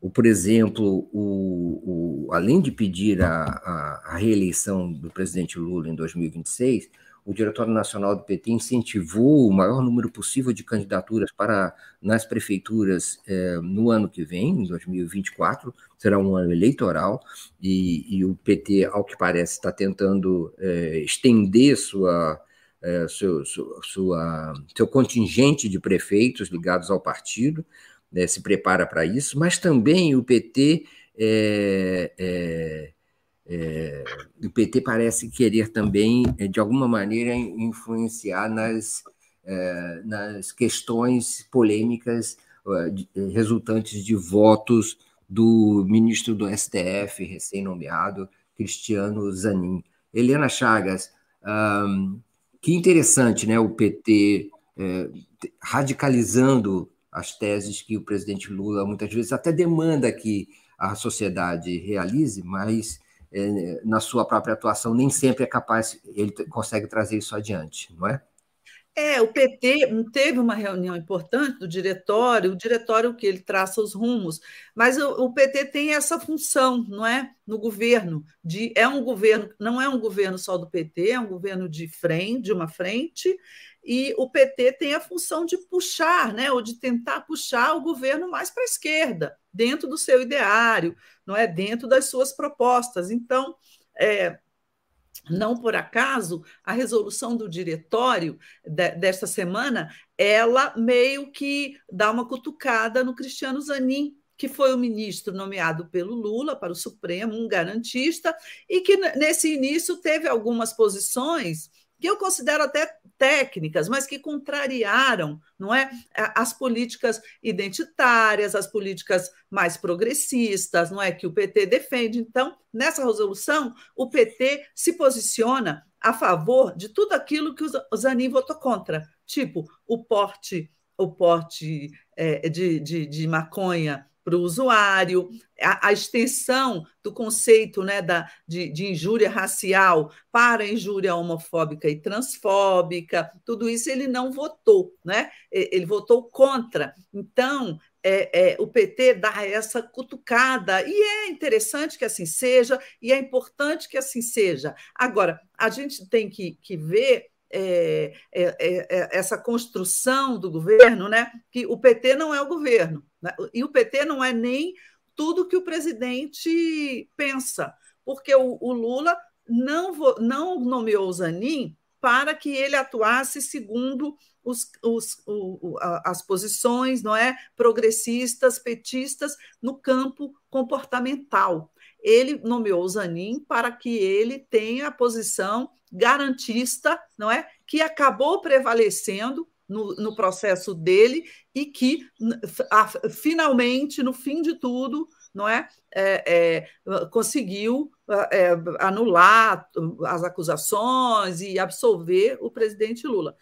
o, por exemplo, o, o, além de pedir a, a, a, reeleição do presidente Lula em 2026, o Diretório Nacional do PT incentivou o maior número possível de candidaturas para nas prefeituras eh, no ano que vem, em 2024, será um ano eleitoral, e, e o PT, ao que parece, está tentando eh, estender sua, eh, seu, sua, seu contingente de prefeitos ligados ao partido, né, se prepara para isso, mas também o PT é, é, é, o PT parece querer também, é, de alguma maneira, influenciar nas, é, nas questões polêmicas é, resultantes de votos do ministro do STF, recém-nomeado, Cristiano Zanin. Helena Chagas, que interessante né, o PT radicalizando as teses que o presidente Lula muitas vezes até demanda que a sociedade realize, mas é, na sua própria atuação nem sempre é capaz, ele consegue trazer isso adiante, não é? É, o PT teve uma reunião importante do diretório, o diretório que ele traça os rumos, mas o, o, PT tem essa função, não é, no governo, de é um governo, não é um governo só do PT, é um governo de frente, de uma frente, e o PT tem a função de puxar, né, ou de tentar puxar o governo mais para a esquerda, dentro do seu ideário, não é dentro das suas propostas. Então, é, não por acaso, a resolução do diretório de, desta semana, ela meio que dá uma cutucada no Cristiano Zanin, que foi o ministro nomeado pelo Lula para o Supremo, um garantista, e que nesse início teve algumas posições que eu considero até técnicas, mas que contrariaram, não é, as políticas identitárias, as políticas mais progressistas, não é que o PT defende. Então, nessa resolução, o PT se posiciona a favor de tudo aquilo que o Zanin votou contra, tipo o porte, o porte é, de, de, de maconha para o usuário, a, a, extensão do conceito né, da, de, de, injúria racial para injúria homofóbica e transfóbica, tudo isso ele não votou, né? ele votou contra. Então, é, é, o PT dá essa cutucada, e é interessante que assim seja, e é importante que assim seja. Agora, a gente tem que, que ver é, é, é, é, essa construção do governo, né? que o PT não é o governo? E o PT não é nem tudo que o presidente pensa, porque o, o Lula não, não nomeou Zanin para que ele atuasse segundo os, os, o, as posições não é progressistas, petistas no campo comportamental. Ele nomeou Zanin para que ele tenha a posição garantista, não é? Que acabou prevalecendo no, no processo dele e que, a, finalmente, no fim de tudo, não é, é, é conseguiu é, anular as acusações e absolver o presidente Lula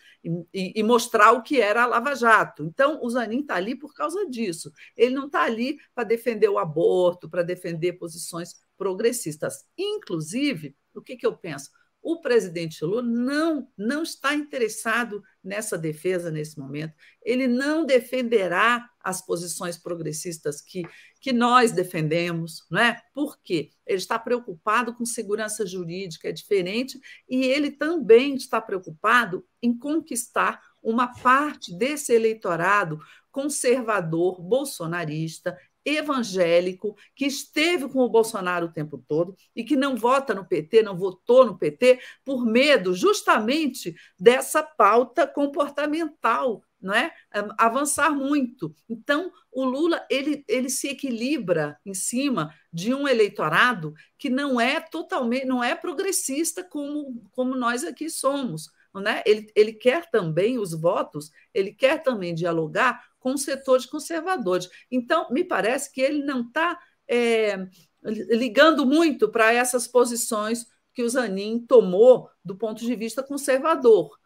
e, e, mostrar o que era a Lava Jato. Então, o Zanin está ali por causa disso. Ele não está ali para defender o aborto, para defender posições progressistas. Inclusive, o que, que eu penso? O presidente Lula não, não está interessado nessa defesa nesse momento. Ele não defenderá as posições progressistas que, que nós defendemos, não é? Por quê? Ele está preocupado com segurança jurídica, é diferente, e ele também está preocupado em conquistar uma parte desse eleitorado conservador, bolsonarista, evangélico que esteve com o Bolsonaro o tempo todo e que não vota no PT, não votou no PT por medo justamente dessa pauta comportamental, não é? Avançar muito. Então, o Lula ele, ele se equilibra em cima de um eleitorado que não é totalmente, não é progressista como, como nós aqui somos. Né? Ele, ele quer também os votos, ele quer também dialogar com setores conservadores. Então, me parece que ele não está é, ligando muito para essas posições que o Zanin tomou do ponto de vista conservador.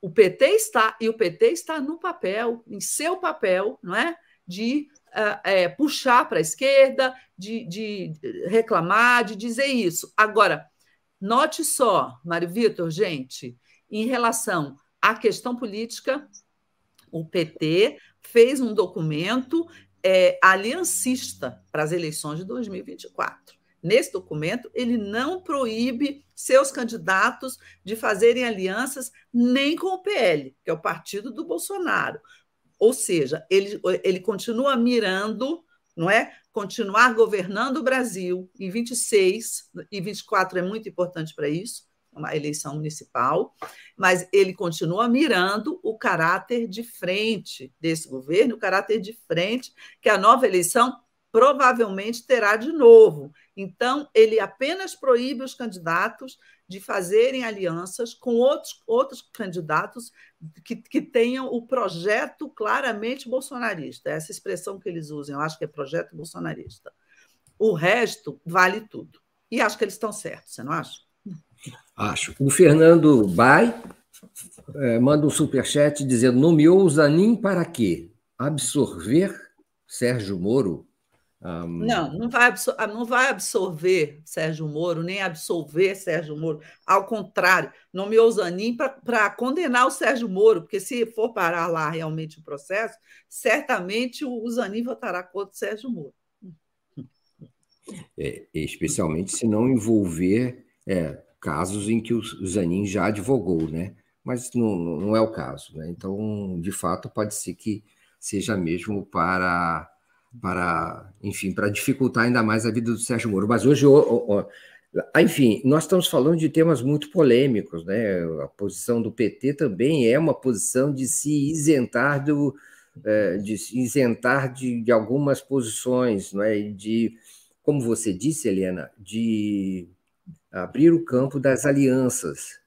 O PT está, e o PT está no papel, em seu papel, não é? De é, puxar para a esquerda, de, de reclamar, de dizer isso. Agora, note só, Mário Vitor, gente, em relação à questão política, o PT fez um documento é, aliancista para as eleições de 2024. Nesse documento, ele não proíbe seus candidatos de fazerem alianças nem com o PL, que é o partido do Bolsonaro. Ou seja, ele, ele continua mirando, não é? Continuar governando o Brasil em 26 e 24 é muito importante para isso, uma eleição municipal, mas ele continua mirando o caráter de frente desse governo, o caráter de frente que a nova eleição provavelmente terá de novo. Então, ele apenas proíbe os candidatos de fazerem alianças com outros, outros candidatos que, que tenham o projeto claramente bolsonarista. Essa expressão que eles usam, eu acho que é projeto bolsonarista. O resto vale tudo. E acho que eles estão certos, você não acha? Acho. O Fernando Bai é, manda um superchat dizendo: nomeou o Zanin para quê? Absorver Sérgio Moro? Um... Não, não vai, não vai absorver Sérgio Moro, nem absolver Sérgio Moro. Ao contrário, nomeou o Zanin para condenar o Sérgio Moro, porque se for parar lá realmente o processo, certamente o Zanin votará contra o Sérgio Moro. É, especialmente se não envolver é, casos em que o Zanin já advogou, né? mas não, não é o caso. Né? Então, de fato, pode ser que seja mesmo para, para enfim, para dificultar ainda mais a vida do Sérgio Moro. Mas hoje, enfim, nós estamos falando de temas muito polêmicos, né? A posição do PT também é uma posição de se isentar do, é, de se isentar de, de algumas posições, não é? De, como você disse, Helena, de abrir o campo das alianças.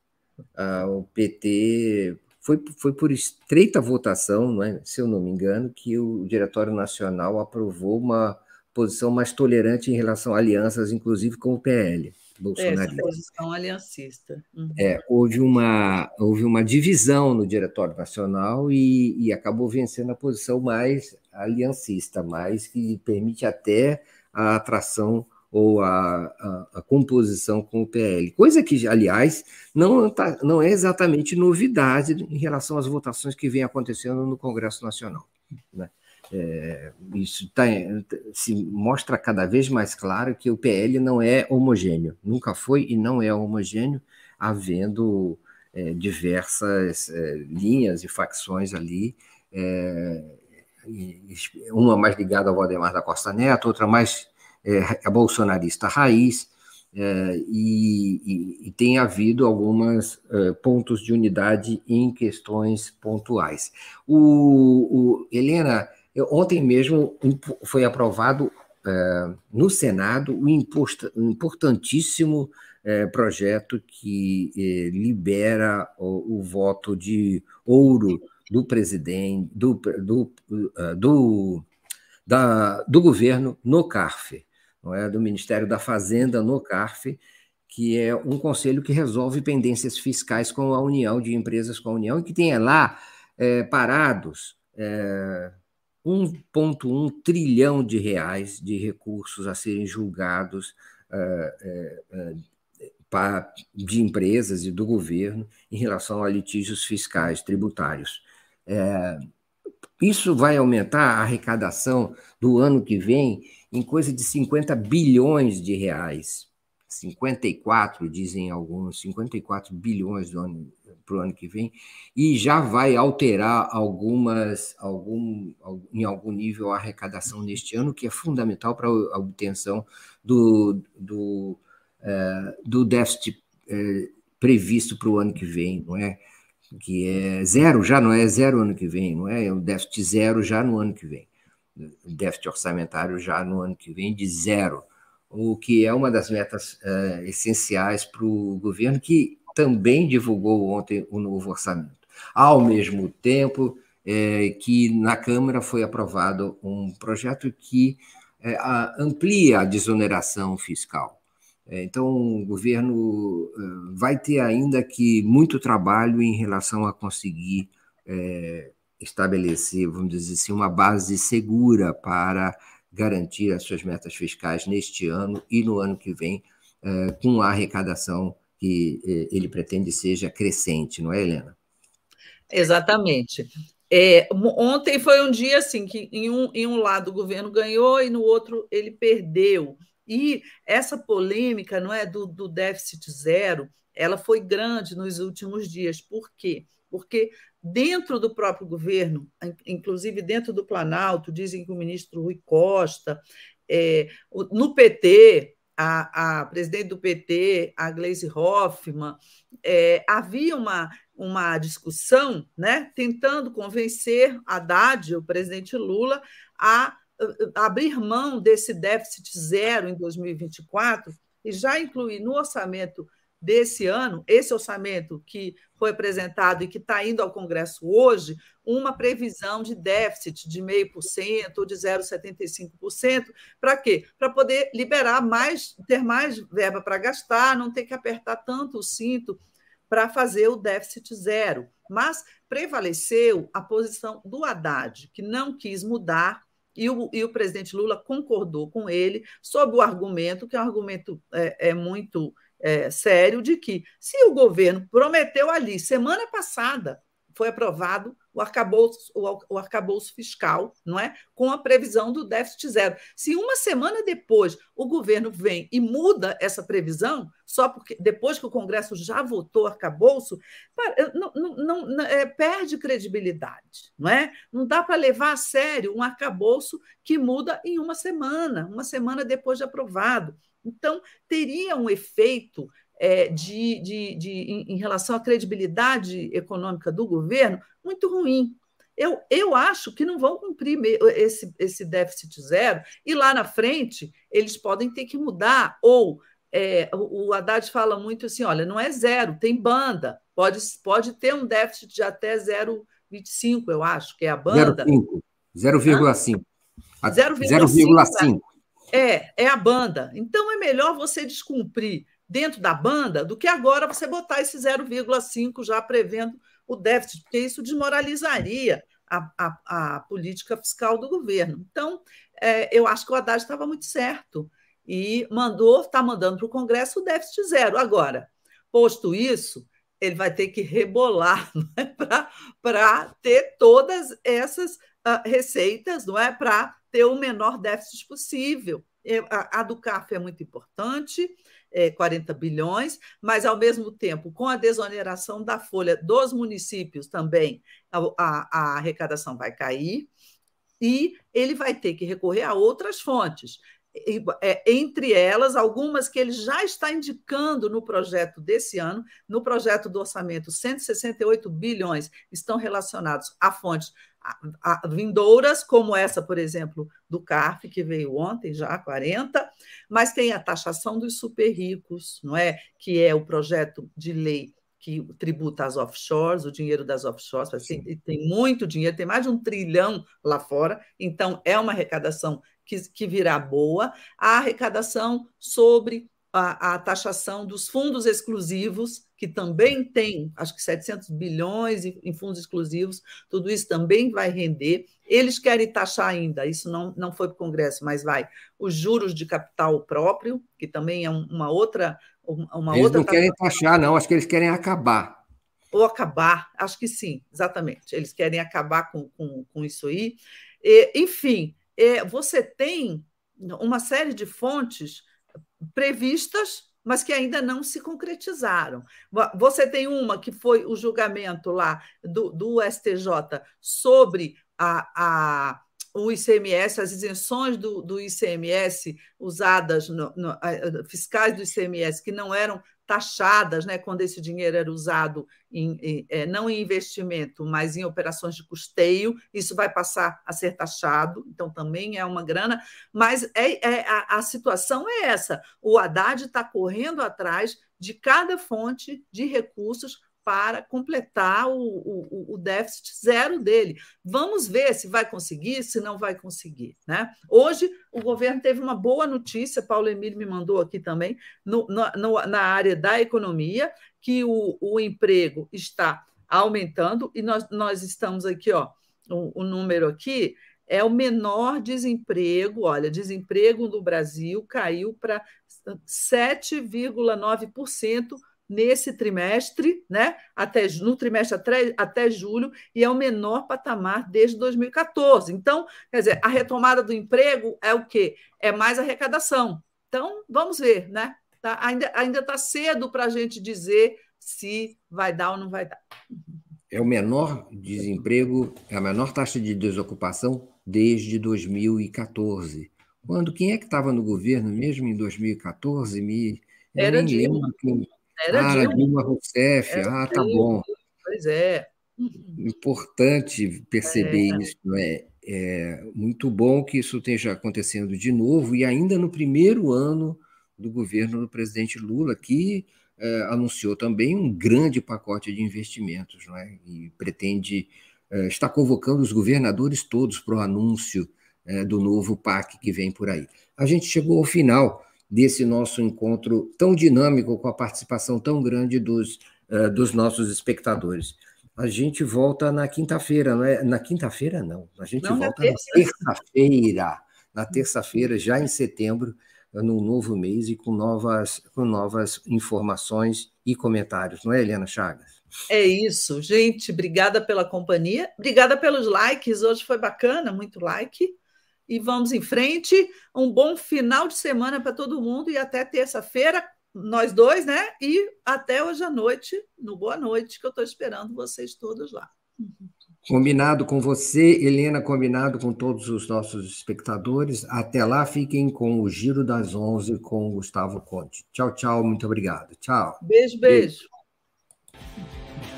Ah, o PT foi, foi por estreita votação, não é? se eu não me engano, que o Diretório Nacional aprovou uma posição mais tolerante em relação a alianças, inclusive com o PL. Bolsonarista. É, posição aliancista. Uhum. É, houve, uma, houve uma divisão no Diretório Nacional e, e acabou vencendo a posição mais aliancista, mais que permite até a atração ou a, a, a, composição com o PL. Coisa que, aliás, não, tá, não é exatamente novidade em relação às votações que vem acontecendo no Congresso Nacional. Né? É, isso tá, se mostra cada vez mais claro que o PL não é homogêneo, nunca foi e não é homogêneo, havendo é, diversas é, linhas e facções ali, é, uma mais ligada ao Valdemar da Costa Neto, outra mais é, é bolsonarista raiz, é, e, e, e, tem havido alguns é, pontos de unidade em questões pontuais. O, o Helena, ontem mesmo foi aprovado é, no Senado o importantíssimo é, projeto que é, libera o, o, voto de ouro do presidente, do, do, do, da, do governo no CARF não é, do Ministério da Fazenda no CARF, que é um conselho que resolve pendências fiscais com a União, de empresas com a União, e que tenha lá é, parados é, 1,1 trilhão de reais de recursos a serem julgados é, é, é de empresas e do governo em relação a litígios fiscais tributários. É, isso vai aumentar a arrecadação do ano que vem em coisa de 50 bilhões de reais. 54, dizem alguns, 54 bilhões para o ano que vem, e já vai alterar algumas, algum, em algum nível a arrecadação neste ano, que é fundamental para a obtenção do, do, é, do déficit é, previsto para o ano que vem, não é? Que é zero, já não é zero ano que vem, não é? É um déficit zero já no ano que vem déficit orçamentário já no ano que vem de zero, o que é uma das metas uh, essenciais para o governo, que também divulgou ontem o novo orçamento. Ao mesmo tempo é, que na Câmara foi aprovado um projeto que é, a, amplia a desoneração fiscal. Então, o governo vai ter ainda que muito trabalho em relação a conseguir estabelecer, vamos dizer assim, uma base segura para garantir as suas metas fiscais neste ano e no ano que vem, eh, com a arrecadação que eh, ele pretende seja crescente, não é, Helena? Exatamente. É, ontem foi um dia assim que em um, em um lado o governo ganhou e no outro ele perdeu. E essa polêmica não é do, do déficit zero, ela foi grande nos últimos dias. Por quê? Porque dentro do próprio governo, inclusive dentro do Planalto, dizem que o ministro Rui Costa, é, no PT, a, a, presidente do PT, a Gleisi Hoffmann, é, havia uma, uma discussão né, tentando convencer Haddad, o presidente Lula, a, a abrir mão desse déficit zero em 2024 e já incluir no orçamento desse ano, esse orçamento que foi apresentado e que está indo ao Congresso hoje, uma previsão de déficit de 0,5% ou de 0,75%. Para quê? Para poder liberar mais, ter mais verba para gastar, não ter que apertar tanto o cinto para fazer o déficit zero. Mas prevaleceu a posição do Haddad, que não quis mudar e o, e o, presidente Lula concordou com ele sob o argumento, que é um argumento é, é muito é, sério de que, se o governo prometeu ali, semana passada, foi aprovado o arcabouço, o, o arcabouço fiscal, não é? Com a previsão do déficit zero. Se uma semana depois o governo vem e muda essa previsão, só porque depois que o Congresso já votou arcabouço, não, não, não é, perde credibilidade, não é? Não dá para levar a sério um arcabouço que muda em uma semana, uma semana depois de aprovado. Então, teria um efeito é, de, de, de, em, em relação à credibilidade econômica do governo muito ruim. Eu, eu acho que não vão cumprir esse, esse déficit zero, e lá na frente eles podem ter que mudar, ou é, o Haddad fala muito assim: olha, não é zero, tem banda, pode, pode ter um déficit de até 0,25, eu acho, que é a banda. 0,5. 0,5. É, é a banda. Então é melhor você descumprir dentro da banda do que agora você botar esse 0,5 já prevendo o déficit, porque isso desmoralizaria a, a, a política fiscal do governo. Então, é, eu acho que o Haddad estava muito certo e mandou, está mandando para o Congresso o déficit zero. Agora, posto isso, ele vai ter que rebolar (laughs) é? para ter todas essas uh, receitas, não é? Para ter o menor déficit possível. A, a do CAF é muito importante, é, 40 bilhões, mas, ao mesmo tempo, com a desoneração da folha dos municípios também, a, a, a arrecadação vai cair e ele vai ter que recorrer a outras fontes. É, entre elas, algumas que ele já está indicando no projeto desse ano, no projeto do orçamento, 168 bilhões estão relacionados a fontes vindouras, como essa, por exemplo, do CARF, que veio ontem, já 40, mas tem a taxação dos super ricos, não é? Que é o projeto de lei que tributa as offshores, o dinheiro das offshores, assim, tem muito dinheiro, tem mais de um trilhão lá fora, então é uma arrecadação que, que virá boa. A arrecadação sobre a, a, taxação dos fundos exclusivos, que também tem, acho que 700 bilhões em fundos exclusivos, tudo isso também vai render. Eles querem taxar ainda, isso não, não foi para o Congresso, mas vai, os juros de capital próprio, que também é uma outra. Uma eles outra não querem taxar, não, acho que eles querem acabar. Ou acabar, acho que sim, exatamente. Eles querem acabar com, com, com isso aí. E, enfim, é, você tem uma série de fontes previstas, mas que ainda não se concretizaram. Você tem uma que foi o julgamento lá do, do STJ sobre a, a o ICMS, as isenções do, do ICMS usadas, no, no, fiscais do ICMS, que não eram taxadas, né, quando esse dinheiro era usado em, em, é, não em investimento, mas em operações de custeio, isso vai passar a ser taxado, então também é uma grana, mas é, é a, a situação é essa: o Haddad está correndo atrás de cada fonte de recursos para completar o, o, o, déficit zero dele. Vamos ver se vai conseguir, se não vai conseguir. Né? Hoje, o governo teve uma boa notícia, Paulo Emílio me mandou aqui também, no, no, na área da economia, que o, o emprego está aumentando, e nós, nós estamos aqui, ó, o, o número aqui é o menor desemprego. Olha, desemprego no Brasil caiu para 7,9% nesse trimestre, né? Até no trimestre até, até julho, e é o menor patamar desde 2014. Então, quer dizer, a retomada do emprego é o quê? É mais arrecadação. Então, vamos ver, né? Tá, ainda ainda está cedo para a gente dizer se vai dar ou não vai dar. É o menor desemprego, é a menor taxa de desocupação desde 2014. Quando quem é que estava no governo mesmo em 2014? Me, Era Dilma. Lembro era ah, Dilma. Dilma Rousseff. Era ah, tá Dilma. bom. Pois é. Importante perceber é. isso, não é? É muito bom que isso esteja acontecendo de novo e ainda no primeiro ano do governo do presidente Lula, que é, anunciou também um grande pacote de investimentos, não é? E pretende é, está convocando os governadores todos para o anúncio é, do novo PAC que vem por aí. A gente chegou ao final desse nosso encontro tão dinâmico, com a participação tão grande dos, uh, dos nossos espectadores. A gente volta na quinta-feira, não é? Na quinta-feira, não. A gente não, volta na terça-feira. Na terça-feira, já em setembro, no novo mês e com novas, com novas informações e comentários, não é, Helena Chagas? É isso, gente. Obrigada pela companhia, obrigada pelos likes. Hoje foi bacana, muito like. E vamos em frente. Um bom final de semana para todo mundo e até terça-feira, nós dois, né? E até hoje à noite, no Boa Noite, que eu estou esperando vocês todos lá. Combinado com você, Helena, combinado com todos os nossos espectadores. Até lá, fiquem com o Giro das Onze com o Gustavo Conte. Tchau, tchau, muito obrigado. Tchau. Beijo, beijo. beijo.